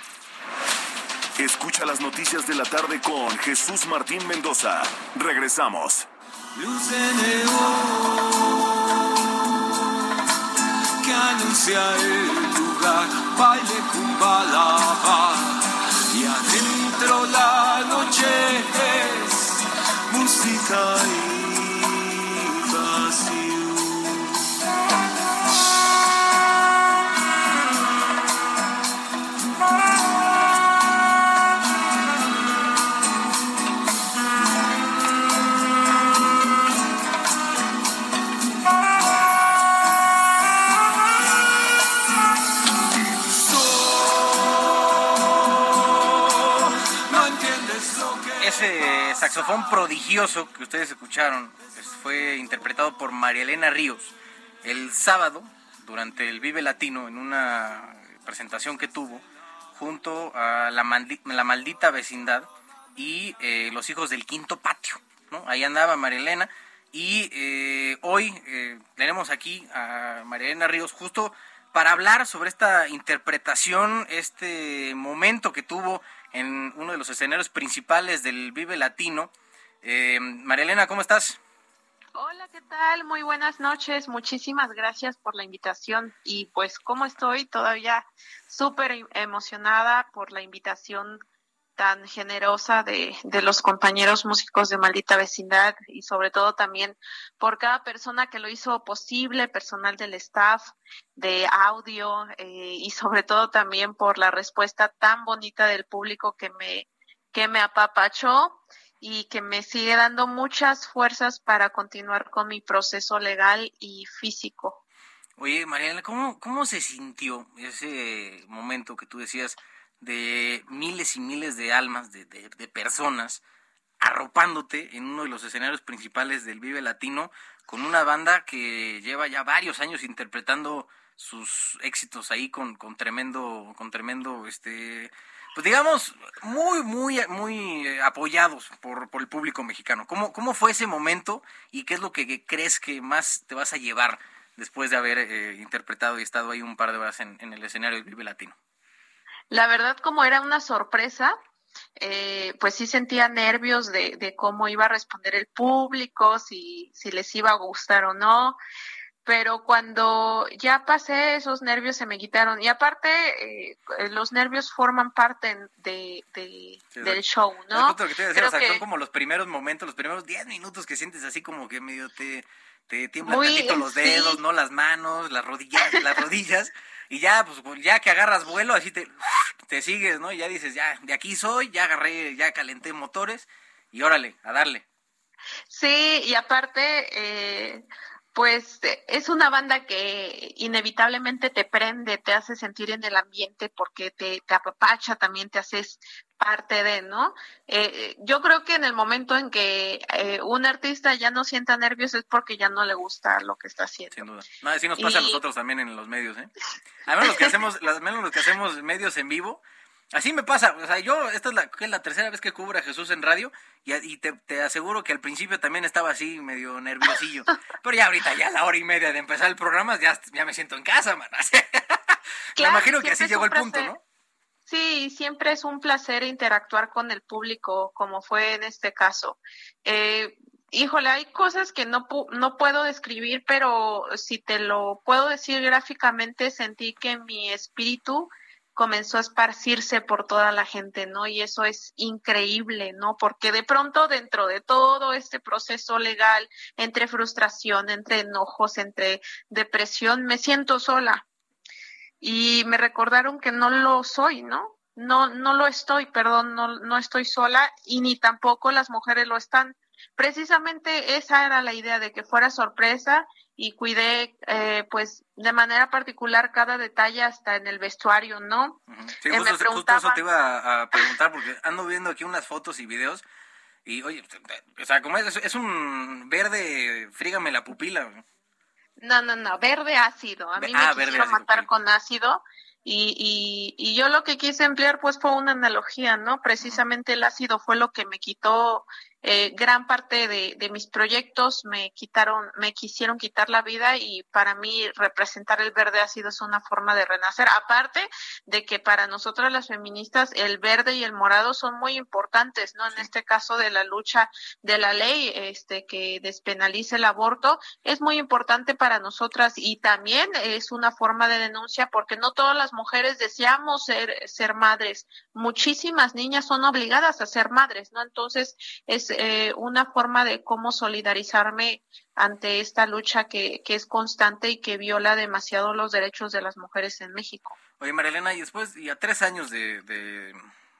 Escucha las noticias de la tarde con Jesús Martín Mendoza. Regresamos. Luz que anuncia el lugar, baile cumbalaba y adentro la noche es música y vacío. Saxofón prodigioso que ustedes escucharon fue interpretado por María Elena Ríos el sábado durante el Vive Latino en una presentación que tuvo junto a la, maldita vecindad y eh, los hijos del quinto patio. ¿no? Ahí andaba María Elena y eh, hoy eh, tenemos aquí a María Elena Ríos justo para hablar sobre esta interpretación, este momento que tuvo en uno de los escenarios principales del Vive Latino. Eh, María Elena, ¿cómo estás? Hola, ¿qué tal? Muy buenas noches. Muchísimas gracias por la invitación. Y pues, ¿cómo estoy? Todavía súper emocionada por la invitación tan generosa de, de, los compañeros músicos de Maldita Vecindad y sobre todo también por cada persona que lo hizo posible, personal del staff, de audio eh, y sobre todo también por la respuesta tan bonita del público que me, que me apapachó y que me sigue dando muchas fuerzas para continuar con mi proceso legal y físico. Oye, Mariana, ¿cómo, cómo se sintió ese momento que tú decías de miles y miles de almas, de, de, de personas, arropándote en uno de los escenarios principales del Vive Latino con una banda que lleva ya varios años interpretando sus éxitos ahí con, con tremendo, con tremendo este pues digamos, muy, muy, muy eh, apoyados por, por el público mexicano. ¿Cómo, ¿Cómo fue ese momento y qué es lo que crees que más te vas a llevar después de haber eh, interpretado y estado ahí un par de horas en, en, el escenario del Vive Latino? La verdad, como era una sorpresa, eh, pues sí sentía nervios de, de, cómo iba a responder el público, si, si les iba a gustar o no. Pero cuando ya pasé esos nervios se me quitaron. Y aparte eh, los nervios forman parte de, de sí, del show, ¿no? Lo que te decía, o sea, que... son como los primeros momentos, los primeros 10 minutos que sientes así como que medio te, te tiemblan Muy, tantito los dedos, sí. ¿no? Las manos, las rodillas, las rodillas y ya pues ya que agarras vuelo así te, te sigues, ¿no? Y ya dices, ya de aquí soy, ya agarré, ya calenté motores y órale, a darle. Sí, y aparte eh pues es una banda que inevitablemente te prende, te hace sentir en el ambiente porque te, te apapacha, también te haces parte de, ¿no? Eh, yo creo que en el momento en que eh, un artista ya no sienta nervios es porque ya no le gusta lo que está haciendo. Sin duda. No, así nos pasa y... a nosotros también en los medios, ¿eh? Al menos los que hacemos, al menos los que hacemos medios en vivo, Así me pasa, o sea, yo, esta es la, es la tercera vez que cubro a Jesús en radio y, y te, te, aseguro que al principio también estaba así medio nerviosillo, pero ya ahorita, ya a la hora y media de empezar el programa, ya, ya me siento en casa, man. *laughs* Claro, me imagino que así llegó el punto, ¿no? Sí, siempre es un placer interactuar con el público, como fue en este caso. Eh, híjole, hay cosas que no, no puedo describir, pero si te lo puedo decir gráficamente, sentí que mi espíritu comenzó a esparcirse por toda la gente, ¿no? Y eso es increíble, ¿no? Porque de pronto dentro de todo este proceso legal, entre frustración, entre enojos, entre depresión, me siento sola. Y me recordaron que no lo soy, ¿no? No, no lo estoy, perdón, no, no estoy sola y ni tampoco las mujeres lo están. Precisamente esa era la idea de que fuera sorpresa y cuidé eh, pues de manera particular cada detalle hasta en el vestuario, ¿no? Sí, eh, justo, me justo, eso te iba a, preguntar porque ando viendo aquí unas fotos y videos y oye, o sea, como es, es un verde, frígame la pupila. No, no, no, verde ácido. A mí ah, me quisieron matar con ácido y, y, y, yo lo que quise emplear pues fue una analogía, ¿no? Precisamente el ácido fue lo que me quitó eh, gran parte de, de, mis proyectos me quitaron, me quisieron quitar la vida y para mí representar el verde ha sido una forma de renacer. Aparte de que para nosotras las feministas el verde y el morado son muy importantes, ¿no? En este caso de la lucha de la ley, este, que despenalice el aborto, es muy importante para nosotras y también es una forma de denuncia porque no todas las mujeres deseamos ser, ser madres. Muchísimas niñas son obligadas a ser madres, ¿no? Entonces es eh, una forma de cómo solidarizarme ante esta lucha que, que, es constante y que viola demasiado los derechos de las mujeres en México. Oye, Marilena, y después, y a tres años de, de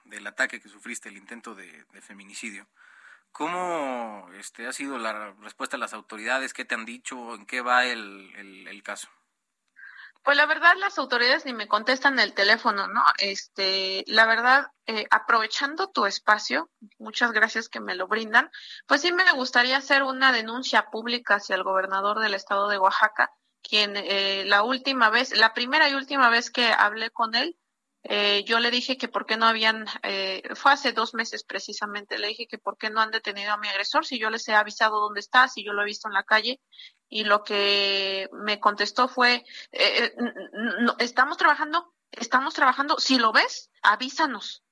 del ataque que sufriste, el intento de, feminicidio, ¿cómo este, ha sido la respuesta de las autoridades? ¿Qué te han dicho? ¿En qué va el caso? Pues la verdad las autoridades ni me contestan el teléfono, ¿no? Este, la verdad, eh, aprovechando tu espacio, muchas gracias que me lo brindan, pues sí me gustaría hacer una denuncia pública hacia el gobernador del estado de Oaxaca, quien eh, la última vez, la primera y última vez que hablé con él, eh, yo le dije que por qué no habían, eh, fue hace dos meses precisamente, le dije que por qué no han detenido a mi agresor, si yo les he avisado dónde está, si yo lo he visto en la calle, y lo que me contestó fue, eh, no, estamos trabajando, estamos trabajando, si lo ves, avísanos.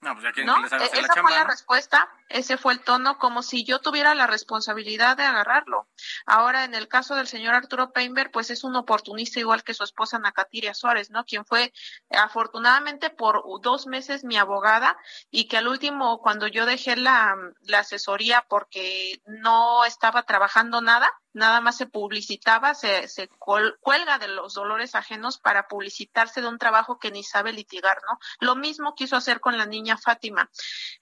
No, pues ya que ¿no? les haga E- la Esa chamba, fue la ¿no? respuesta, ese fue el tono, como si yo tuviera la responsabilidad de agarrarlo. Ahora, en el caso del señor Arturo Peinberg, pues es un oportunista igual que su esposa Nacatiria Suárez, ¿no? Quien fue afortunadamente por dos meses mi abogada y que al último, cuando yo dejé la, la asesoría porque no estaba trabajando nada, nada más se publicitaba, se, se col- cuelga de los dolores ajenos para publicitarse de un trabajo que ni sabe litigar, ¿no? Lo mismo quiso hacer con la niña Fátima.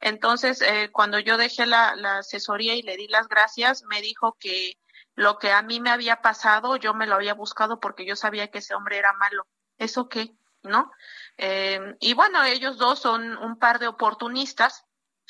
Entonces, eh, cuando yo dejé la, asesoría y le di las gracias, me dijo que lo que a mí me había pasado, yo me lo había buscado porque yo sabía que ese hombre era malo. ¿Eso qué? ¿No? Eh, y bueno, ellos dos son un par de oportunistas.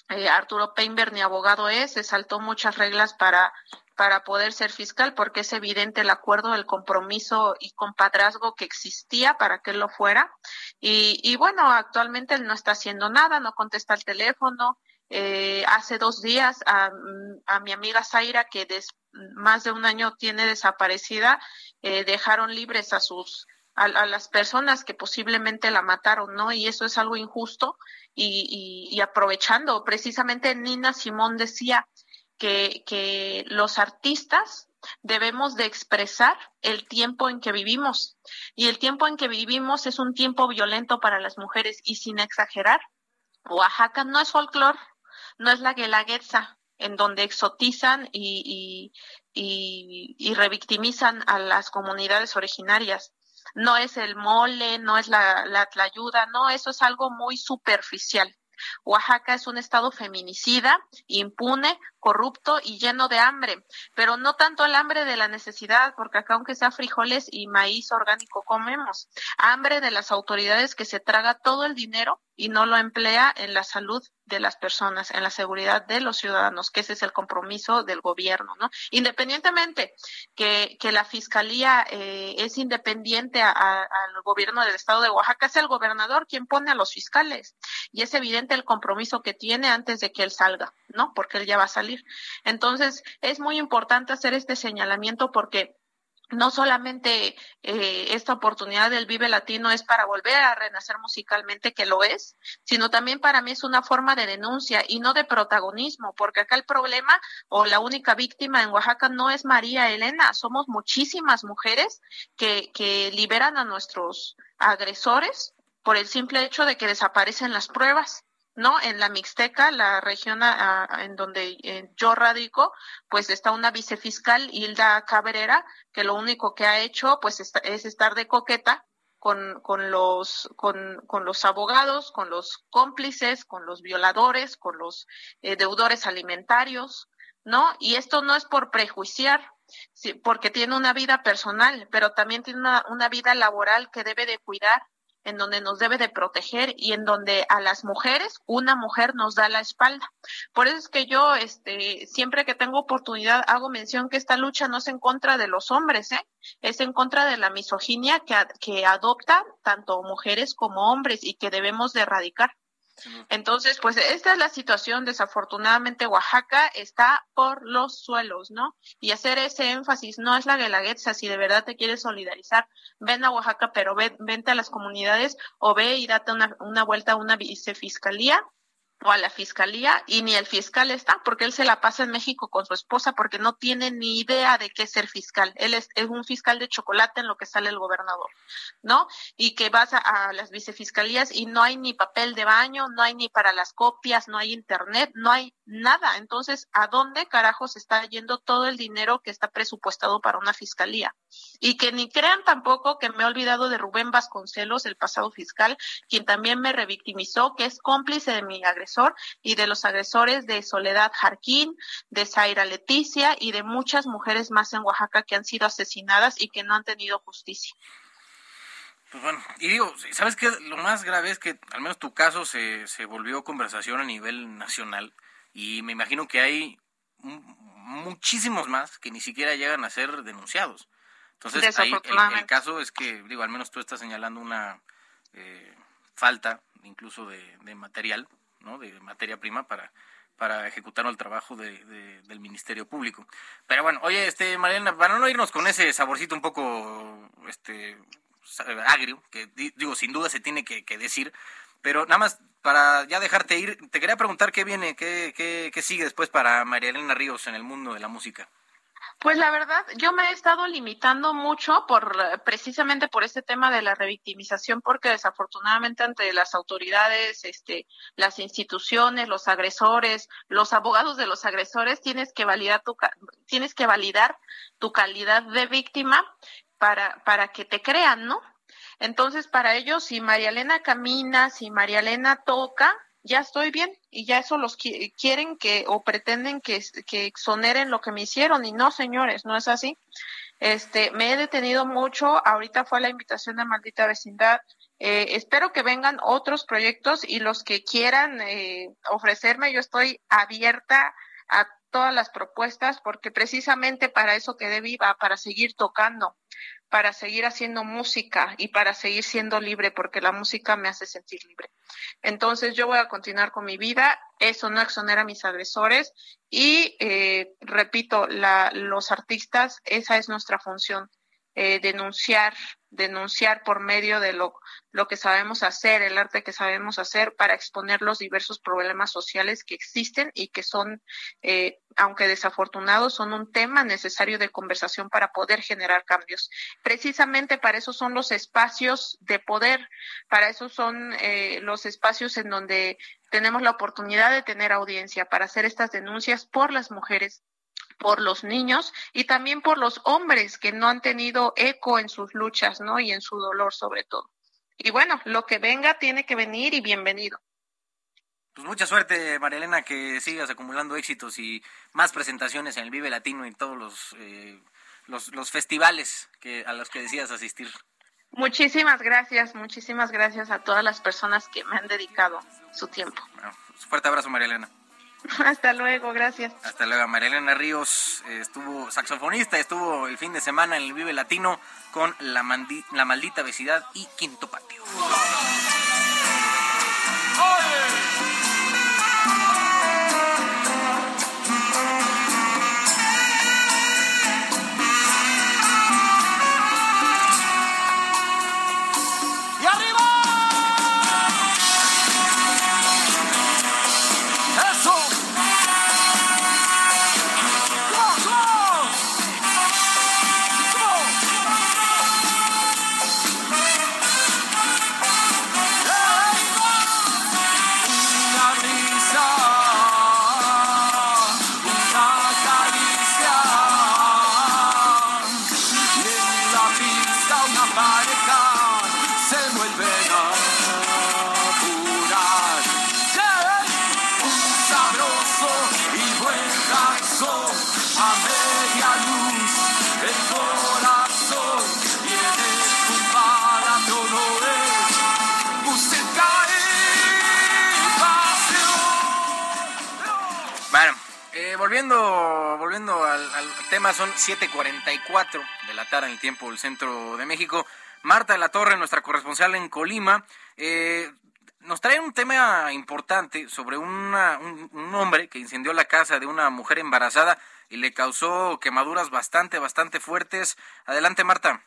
Eh, Arturo Peinberg ni abogado es, se saltó muchas reglas para para poder ser fiscal, porque es evidente el acuerdo, el compromiso y compadrazgo que existía para que él lo fuera. Y, bueno, actualmente él no está haciendo nada, no contesta el teléfono. Eh, hace dos días a, a mi amiga Zaira, que des, más de un año tiene desaparecida, eh, dejaron libres a sus a, a, las personas que posiblemente la mataron, ¿no? Y eso es algo injusto y aprovechando, precisamente Nina Simón decía, que, los artistas debemos de expresar el tiempo en que vivimos. Y el tiempo en que vivimos es un tiempo violento para las mujeres y sin exagerar. Oaxaca no es folclore, no es la guelaguetza, en donde exotizan y, y revictimizan a las comunidades originarias. No es el mole, no es la, la tlayuda, no, eso es algo muy superficial. Oaxaca es un estado feminicida, impune, corrupto y lleno de hambre, pero no tanto el hambre de la necesidad, porque acá aunque sea frijoles y maíz orgánico comemos, hambre de las autoridades que se traga todo el dinero y no lo emplea en la salud de las personas, en la seguridad de los ciudadanos, que ese es el compromiso del gobierno, ¿no? Independientemente que, que la fiscalía eh, es independiente a, al gobierno del estado de Oaxaca, es el gobernador quien pone a los fiscales y es evidente el compromiso que tiene antes de que él salga, ¿no? Porque él ya va a salir. Entonces, es muy importante hacer este señalamiento porque no solamente eh, esta oportunidad del Vive Latino es para volver a renacer musicalmente, que lo es, sino también para mí es una forma de denuncia y no de protagonismo, porque acá el problema o la única víctima en Oaxaca no es María Elena, somos muchísimas mujeres que, que liberan a nuestros agresores por el simple hecho de que desaparecen las pruebas. ¿No? En la Mixteca, la región en donde yo radico, pues está una vicefiscal, Hilda Cabrera, que lo único que ha hecho, pues es estar de coqueta con, con, los, con, con los abogados, con los cómplices, con los violadores, con los eh, deudores alimentarios, ¿no? Y esto no es por prejuiciar, porque tiene una vida personal, pero también tiene una, una vida laboral que debe de cuidar en donde nos debe de proteger y en donde a las mujeres una mujer nos da la espalda. Por eso es que yo, este, siempre que tengo oportunidad hago mención que esta lucha no es en contra de los hombres, ¿eh? es en contra de la misoginia que, que adoptan tanto mujeres como hombres y que debemos de erradicar. Entonces, pues esta es la situación. Desafortunadamente, Oaxaca está por los suelos, ¿no? Y hacer ese énfasis no es la guelaguetza. Si de verdad te quieres solidarizar, ven a Oaxaca, pero ve, vente a las comunidades o ve y date una, una vuelta a una vicefiscalía o a la fiscalía y ni el fiscal está porque él se la pasa en México con su esposa porque no tiene ni idea de qué ser fiscal. Él es, es un fiscal de chocolate en lo que sale el gobernador, ¿no? Y que vas a, a, las vicefiscalías y no hay ni papel de baño, no hay ni para las copias, no hay internet, no hay nada. Entonces, ¿a dónde carajos está yendo todo el dinero que está presupuestado para una fiscalía? Y que ni crean tampoco que me he olvidado de Rubén Vasconcelos, el pasado fiscal, quien también me revictimizó, que es cómplice de mi agresor y de los agresores de Soledad Jarquín, de Zaira Leticia y de muchas mujeres más en Oaxaca que han sido asesinadas y que no han tenido justicia. Pues bueno, y digo, ¿sabes qué? Lo más grave es que al menos tu caso se, se volvió conversación a nivel nacional y me imagino que hay muchísimos más que ni siquiera llegan a ser denunciados. Entonces, ahí el, el, caso es que, digo, al menos tú estás señalando una eh, falta incluso de, de material, de materia prima para, para ejecutar el trabajo de, de, del Ministerio Público. Pero bueno, oye, este Mariana, para no irnos con ese saborcito un poco este agrio, que digo, sin duda se tiene que, que decir, Pero nada más para ya dejarte ir, te quería preguntar qué viene, qué, qué, qué sigue después para María Elena Ríos en el mundo de la música. Pues la verdad, yo me he estado limitando mucho por precisamente por este tema de la revictimización, porque desafortunadamente ante las autoridades, este, las instituciones, los agresores, los abogados de los agresores, tienes que validar tu tienes que validar tu calidad de víctima para para que te crean, ¿no? Entonces, para ellos, si María Elena camina, si María Elena toca, ya estoy bien y ya eso los quieren que o pretenden que, que exoneren lo que me hicieron y no, señores, no es así. Este, me he detenido mucho, ahorita fue la invitación de Maldita Vecindad. Eh, espero que vengan otros proyectos y los que quieran eh, ofrecerme, yo estoy abierta a todas las propuestas porque precisamente para eso quedé viva, para seguir tocando para seguir haciendo música y para seguir siendo libre, porque la música me hace sentir libre. Entonces yo voy a continuar con mi vida, eso no exonera a mis agresores y, eh, repito, la, los artistas, esa es nuestra función, eh, denunciar, denunciar por medio de lo, lo que sabemos hacer, el arte que sabemos hacer para exponer los diversos problemas sociales que existen y que son, eh, aunque desafortunados, son un tema necesario de conversación para poder generar cambios. Precisamente para eso son los espacios de poder, para eso son eh, los espacios en donde tenemos la oportunidad de tener audiencia para hacer estas denuncias por las mujeres por los niños y también por los hombres que no han tenido eco en sus luchas, ¿no? Y en su dolor sobre todo. Y bueno, lo que venga tiene que venir y bienvenido. Pues mucha suerte, María Elena, que sigas acumulando éxitos y más presentaciones en el Vive Latino y todos los, eh, los, los festivales que, a los que decías asistir. Muchísimas gracias, muchísimas gracias a todas las personas que me han dedicado su tiempo. Bueno, pues fuerte abrazo, María Elena. *laughs* Hasta luego, gracias. Hasta luego. Marilena Ríos eh, estuvo saxofonista, estuvo el fin de semana en el Vive Latino con La, la Maldita Obesidad y Quinto Patio. Tema, son 7:44 de la tarde en el tiempo del centro de México. Marta de la Torre, nuestra corresponsal en Colima, eh, nos trae un tema importante sobre un, un, hombre que incendió la casa de una mujer embarazada y le causó quemaduras bastante, bastante fuertes. Adelante, Marta.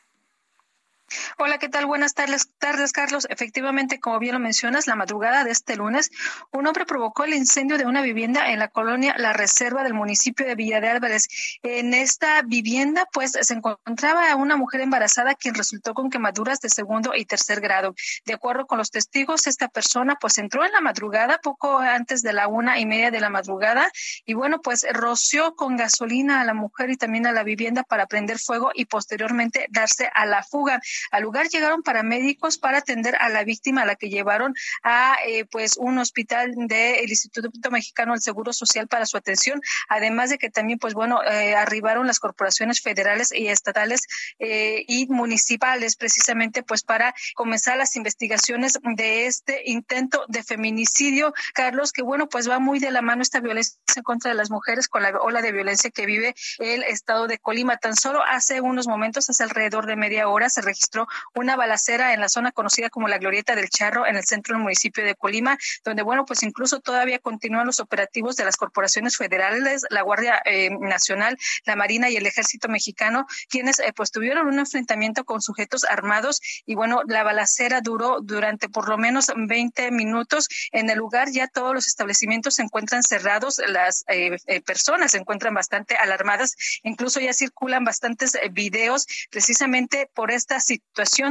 Hola, ¿qué tal? Buenas tardes, tardes, Carlos. Efectivamente, como bien lo mencionas, la madrugada de este lunes, un hombre provocó el incendio de una vivienda en la colonia La Reserva del municipio de Villa de Álvarez. En esta vivienda, pues, se encontraba una mujer embarazada quien resultó con quemaduras de segundo y tercer grado. De acuerdo con los testigos, esta persona, pues, entró en la madrugada, poco antes de la una y media de la madrugada, y bueno, pues, roció con gasolina a la mujer y también a la vivienda para prender fuego y posteriormente darse a la fuga. Al lugar llegaron paramédicos para atender a la víctima, a la que llevaron a eh, pues un hospital del Instituto Mexicano del Seguro Social para su atención, además de que también pues bueno eh, arribaron las corporaciones federales y estatales eh, y municipales precisamente pues para comenzar las investigaciones de este intento de feminicidio, Carlos, que bueno pues va muy de la mano esta violencia en contra de las mujeres con la ola de violencia que vive el estado de Colima. Tan solo hace unos momentos, hace alrededor de media hora, se registró registró una balacera en la zona conocida como la Glorieta del Charro, en el centro del municipio de Colima, donde, bueno, pues incluso todavía continúan los operativos de las corporaciones federales, la Guardia eh, Nacional, la Marina y el Ejército Mexicano, quienes eh, pues tuvieron un enfrentamiento con sujetos armados y, bueno, la balacera duró durante por lo menos 20 minutos. En el lugar ya todos los establecimientos se encuentran cerrados, las eh, personas se encuentran bastante alarmadas, incluso ya circulan bastantes videos precisamente por esta situación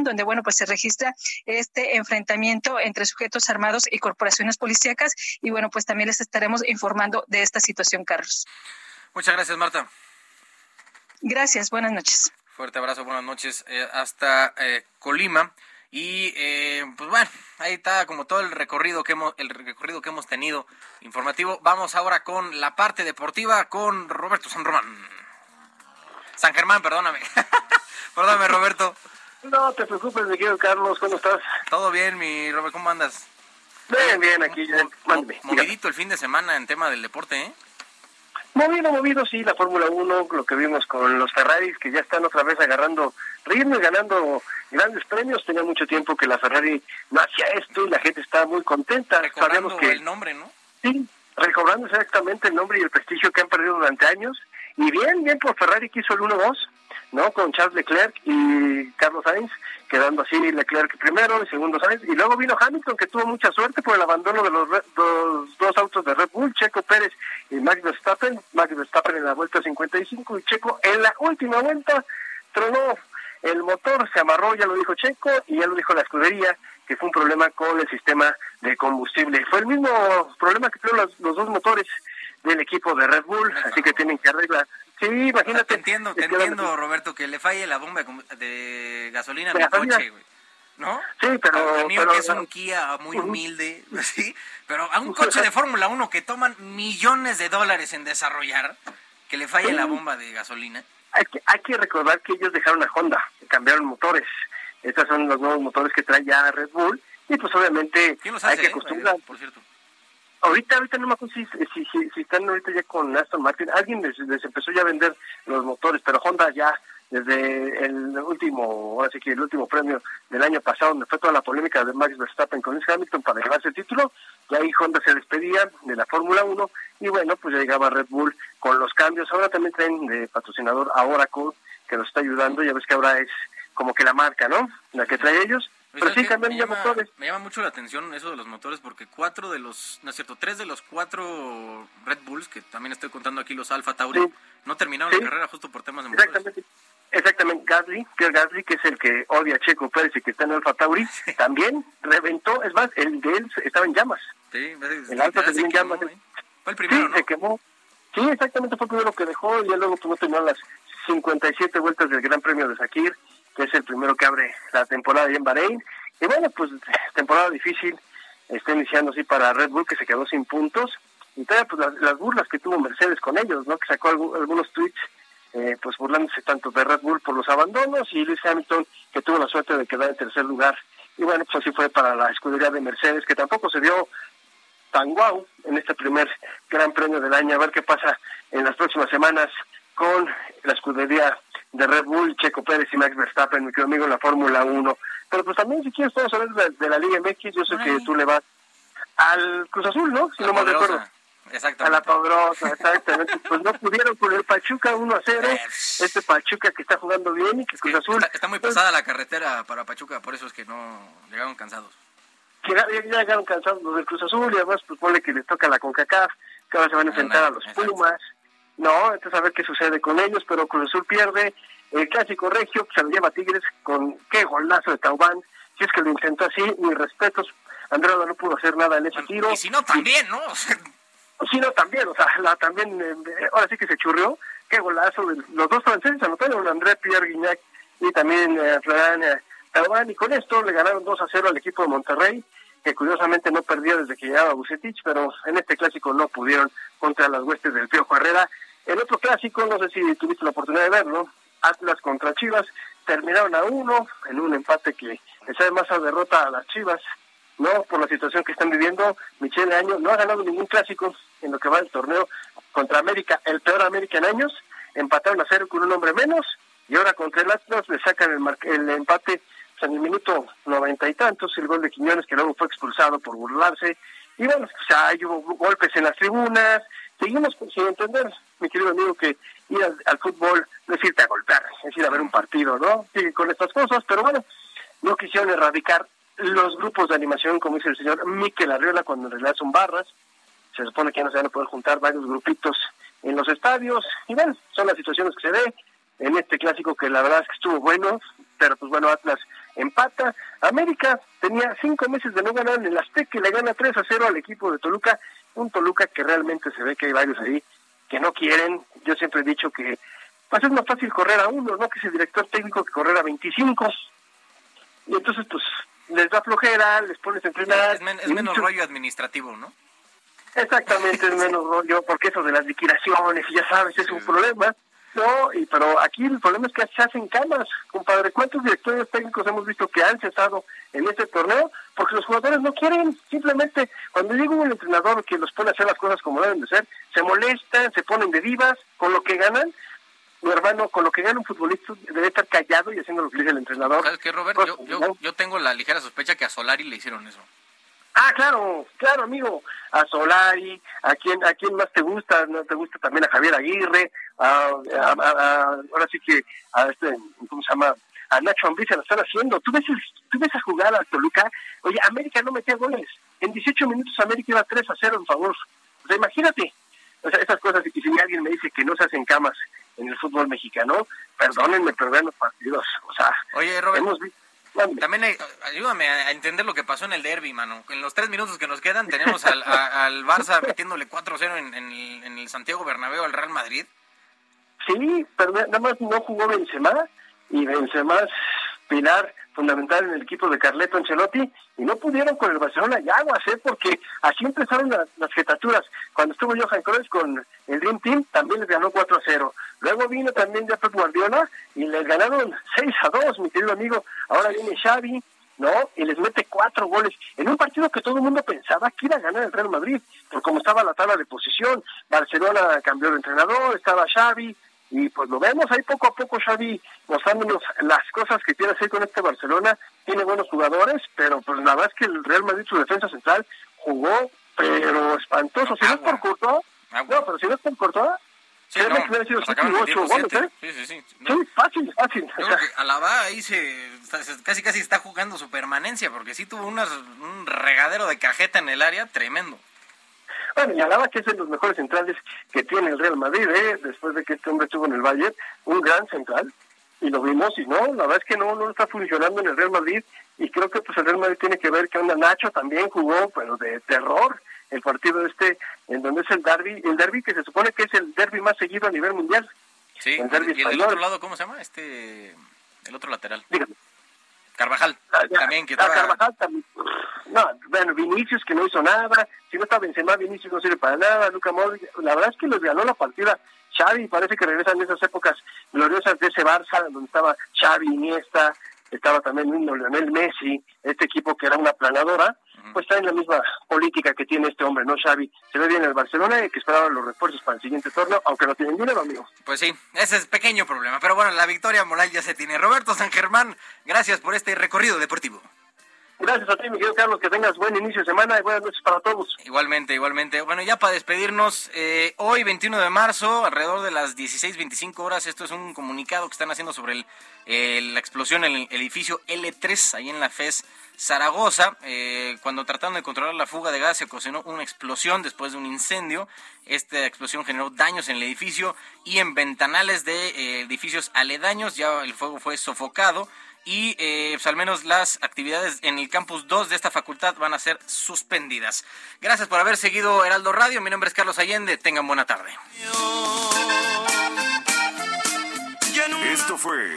donde, bueno, pues se registra este enfrentamiento entre sujetos armados y corporaciones policíacas. Y bueno, pues también les estaremos informando de esta situación, Carlos. Muchas gracias, Marta. Gracias, buenas noches. Fuerte abrazo, buenas noches. Eh, hasta eh, Colima. Y eh, pues bueno, ahí está como todo el recorrido que hemos el recorrido que hemos tenido informativo. Vamos ahora con la parte deportiva con Roberto San Román. San Germán, perdóname. *laughs* perdóname, Roberto. No te preocupes, mi querido Carlos, ¿cómo estás? Todo bien, mi Robert, ¿cómo andas? Bien, bien, aquí ya. movidito el fin de semana en tema del deporte, ¿eh? Movido, movido, sí, la Fórmula 1, lo que vimos con los Ferraris, que ya están otra vez agarrando ritmo y ganando grandes premios. Tenía mucho tiempo que la Ferrari no hacía esto y la gente estaba muy contenta. Sabemos que el nombre, ¿no? Sí, recobrando exactamente el nombre y el prestigio que han perdido durante años. Y bien, bien por Ferrari que hizo el 1-2, ¿no? Con Charles Leclerc y Carlos Sainz, quedando así Leclerc primero y segundo Sainz. Y luego vino Hamilton, que tuvo mucha suerte por el abandono de los, dos autos de Red Bull, Checo Pérez y Max Verstappen. Max Verstappen en la vuelta 55 y Checo en la última vuelta tronó el motor, se amarró, ya lo dijo Checo, y ya lo dijo la escudería, que fue un problema con el sistema de combustible. Fue el mismo problema que tuvieron los, dos motores del equipo de Red Bull, así que tienen que arreglar. Sí, imagínate. te entiendo, te entiendo, Roberto, que le falle la bomba de gasolina a mi coche, güey. ¿No? Sí, pero... mío que es un Kia muy humilde, *laughs* ¿sí? Pero a un coche de Fórmula 1 que toman millones de dólares en desarrollar, que le falle la bomba de gasolina. Hay que, hay que recordar que ellos dejaron a Honda, cambiaron motores. Estos son los nuevos motores que trae ya Red Bull. Y pues obviamente hay que acostumbrar. Por cierto. Ahorita, ahorita no me acuerdo si, si, están ahorita ya con Aston Martin. Alguien les, empezó ya a vender los motores, pero Honda ya desde el último, ahora sí que el último premio del año pasado, donde fue toda la polémica de Max Verstappen con Lewis Hamilton para llevarse el título, ya ahí Honda se despedía de la Fórmula 1 y bueno, pues ya llegaba Red Bull con los cambios. Ahora también traen de patrocinador a Oracle, que nos está ayudando, ya ves que ahora es como que la marca, ¿no? La que trae ellos. Pero sí, también me llama, motores. Me llama mucho la atención eso de los motores porque cuatro de los, no es cierto, tres de los cuatro Red Bulls, que también estoy contando aquí los Alfa Tauri, no terminaron la carrera justo por temas de motores. Exactamente. Exactamente, Gasly, Pierre Gasly, que es el que odia a Checo Pérez y que está en Alfa Tauri, *laughs* también reventó, es más, el de él estaba en llamas. Sí, el Alfa también en llamas. ¿eh? Fue el primero, sí, se quemó. Sí, exactamente, fue el primero que dejó y ya luego pues, no terminó las 57 vueltas del Gran Premio de Sakir, que es el primero que abre la temporada ahí en Bahrein. Y bueno, pues *laughs* temporada difícil, está iniciando así para Red Bull, que se quedó sin puntos. Y todavía pues las, burlas que tuvo Mercedes con ellos, ¿no? Que sacó algunos tweets, eh, pues burlándose tanto de Red Bull por los abandonos y Lewis Hamilton, que tuvo la suerte de quedar en tercer lugar. Y bueno, pues así fue para la escudería de Mercedes, que tampoco se vio tan guau en este primer gran premio del año. A ver qué pasa en las próximas semanas con la escudería de Red Bull, Checo Pérez y Max Verstappen, mi querido amigo, en la Fórmula 1. Pero pues también si quieres todos saber de, la Liga MX, yo sé que tú le vas al Cruz Azul, ¿no? Si no mal recuerdo. A la poderosa, exactamente. pues no pudieron con el Pachuca 1 a 0. Eh, este Pachuca que está jugando bien y que Cruz Azul. Está, muy pesada la carretera para Pachuca, por eso es que no llegaron cansados. ya, llegaron cansados los del Cruz Azul y además, pues ponle que les toca la CONCACAF, que ahora se van a enfrentar a los Pumas. No, entonces a ver qué sucede con ellos, pero Cruz Azul pierde el clásico regio, se lo lleva Tigres con qué golazo de Taubán, si es que lo intentó así, mis respetos, Andrada no pudo hacer nada en ese tiro. Y si no, también, ¿no? si no, también, o sea, la, también, eh, ahora sí que se churrió, qué golazo, los dos franceses anotaron, André Pierre Guignac y también eh, eh, Taubán, y con esto le ganaron 2 a 0 al equipo de Monterrey, que curiosamente no perdió desde que llegaba Bucetich, pero en este clásico no pudieron contra las huestes del Piojo Herrera. El otro clásico, no sé si tuviste la oportunidad de verlo, Atlas contra Chivas, terminaron a uno en un empate que les sabe más a derrota a las Chivas, ¿no? Por la situación que están viviendo. Michelle Año no ha ganado ningún clásico en lo que va el torneo contra América, el peor América en años. Empataron a cero con un hombre menos y ahora contra el Atlas le sacan el, el empate en el minuto noventa y tantos, el gol de Quiñones que luego fue expulsado por burlarse, y bueno, o sea, hubo golpes en las tribunas, seguimos sin entender, mi querido amigo, que ir al, fútbol no es irte a golpear, es ir a ver un partido, ¿no? Sigue con estas cosas, pero bueno, no quisieron erradicar los grupos de animación, como dice el señor Miquel Arriola, cuando en realidad son barras, se supone que ya no se van a poder juntar varios grupitos en los estadios, y bueno, son las situaciones que se ve en este clásico que la verdad es que estuvo bueno, pero pues bueno, Atlas empata. América tenía cinco meses de no ganar en el Azteca y le gana 3 a 0 al equipo de Toluca, un Toluca que realmente se ve que hay varios ahí que no quieren. Yo siempre he dicho que pues es más fácil correr a uno, ¿no? Que ese director técnico que correr a 25. Y entonces, pues, les da flojera, les pones a entrenar. Es, menos rollo administrativo, ¿no? Exactamente, es *laughs* menos rollo, porque eso de las liquidaciones, ya sabes, es un problema. Y, pero aquí el problema es que se hacen camas, compadre. ¿Cuántos directores técnicos hemos visto que han cesado en este torneo? Porque los jugadores no quieren. Simplemente, cuando llega un entrenador que los pone a hacer las cosas como deben de ser, se molestan, se ponen de divas con lo que ganan. Mi hermano, con lo que gana un futbolista debe estar callado y haciendo lo que dice el entrenador. ¿Sabes qué, Roberto? Yo, yo, yo tengo la ligera sospecha que a Solari le hicieron eso. Ah, claro, claro, amigo. A Solari, a quién, a quién más te gusta, no te gusta también a Javier Aguirre, a, ahora sí que a este, ¿cómo se llama? A Nacho Ambriz lo están haciendo. ¿Tú ves, tú ves a jugar a Toluca. Oye, América no metía goles. En 18 minutos América iba 3 a 0 en favor. O sea, imagínate. O sea, esas cosas, y si alguien me dice que no se hacen camas en el fútbol mexicano, perdónenme, pero vean los partidos. O sea, Oye, Robert, hemos visto también ayúdame a entender lo que pasó en el derby, mano. En los tres minutos que nos quedan tenemos al, *laughs* al Barça metiéndole 4-0 en, en, el Santiago Bernabéu al Real Madrid. Sí, pero nada más no jugó Benzema y Benzema pilar fundamental en el equipo de Carleto Ancelotti y no pudieron con el Barcelona y aguas, ¿eh? porque así empezaron las, las jetaturas. Cuando estuvo Johan Cruyff con el Dream Team también les ganó 4 a 0. Luego vino también ya Pep Guardiola y les ganaron 6 a 2, mi querido amigo. Ahora viene Xavi, ¿no? Y les mete cuatro goles en un partido que todo el mundo pensaba que iba a ganar el Real Madrid, por cómo estaba la tabla de posición. Barcelona cambió de entrenador, estaba Xavi, y pues lo vemos ahí poco a poco Xavi mostrándonos las cosas que quiere hacer con este Barcelona, tiene buenos jugadores, pero pues la verdad es que el Real Madrid su defensa central jugó pero espantoso, si no es por Courtois, no, pero si no es por Courtois, Sí, no, que sido goles, ¿eh? Sí, sí, sí. Sí, fácil, fácil. Yo creo que Alaba ahí se, casi casi está jugando su permanencia, porque sí tuvo unas, un regadero de cajeta en el área tremendo. Bueno, y Alaba que es de los mejores centrales que tiene el Real Madrid, ¿eh? después de que este hombre estuvo en el Bayern, un gran central, y lo vimos, y no, la verdad es que no, no está funcionando en el Real Madrid, y creo que pues el Real Madrid tiene que ver que onda Nacho también jugó, pero de terror, el partido este, en donde es el derby, el derby que se supone que es el derby más seguido a nivel mundial. Sí, el derby y el del otro lado, ¿cómo se llama? Este, el otro lateral. Dígame. Carvajal, ah, también que ah, estaba... Carvajal también. No, bueno, Vinicius que no hizo nada, si no está Benzema, Vinicius no sirve para nada, Luca Modric, la verdad es que les ganó la partida Xavi, parece que regresan esas épocas gloriosas de ese Barça, donde estaba Xavi, Iniesta, estaba también Lionel Messi, este equipo que era una planadora, pues está en la misma política que tiene este hombre, ¿no, Xavi? Se ve bien el Barcelona y que esperaban los refuerzos para el siguiente torneo, aunque no tienen dinero, amigo. Pues sí, ese es pequeño problema, pero bueno, la victoria moral ya se tiene. Roberto San Germán, gracias por este recorrido deportivo. Gracias a ti, mi querido Carlos, que tengas buen inicio de semana y buenas noches para todos. Igualmente, igualmente. Bueno, ya para despedirnos, eh, hoy 21 de marzo, alrededor de las 16.25 horas, esto es un comunicado que están haciendo sobre el, la explosión en el edificio L3, ahí en la FES Zaragoza. Eh, cuando trataron de controlar la fuga de gas, se ocasionó una explosión después de un incendio. Esta explosión generó daños en el edificio y en ventanales de eh, edificios aledaños. Ya el fuego fue sofocado y eh, pues al menos las actividades en el campus 2 de esta facultad van a ser suspendidas. Gracias por haber seguido Heraldo Radio. Mi nombre es Carlos Allende. Tengan buena tarde. Esto fue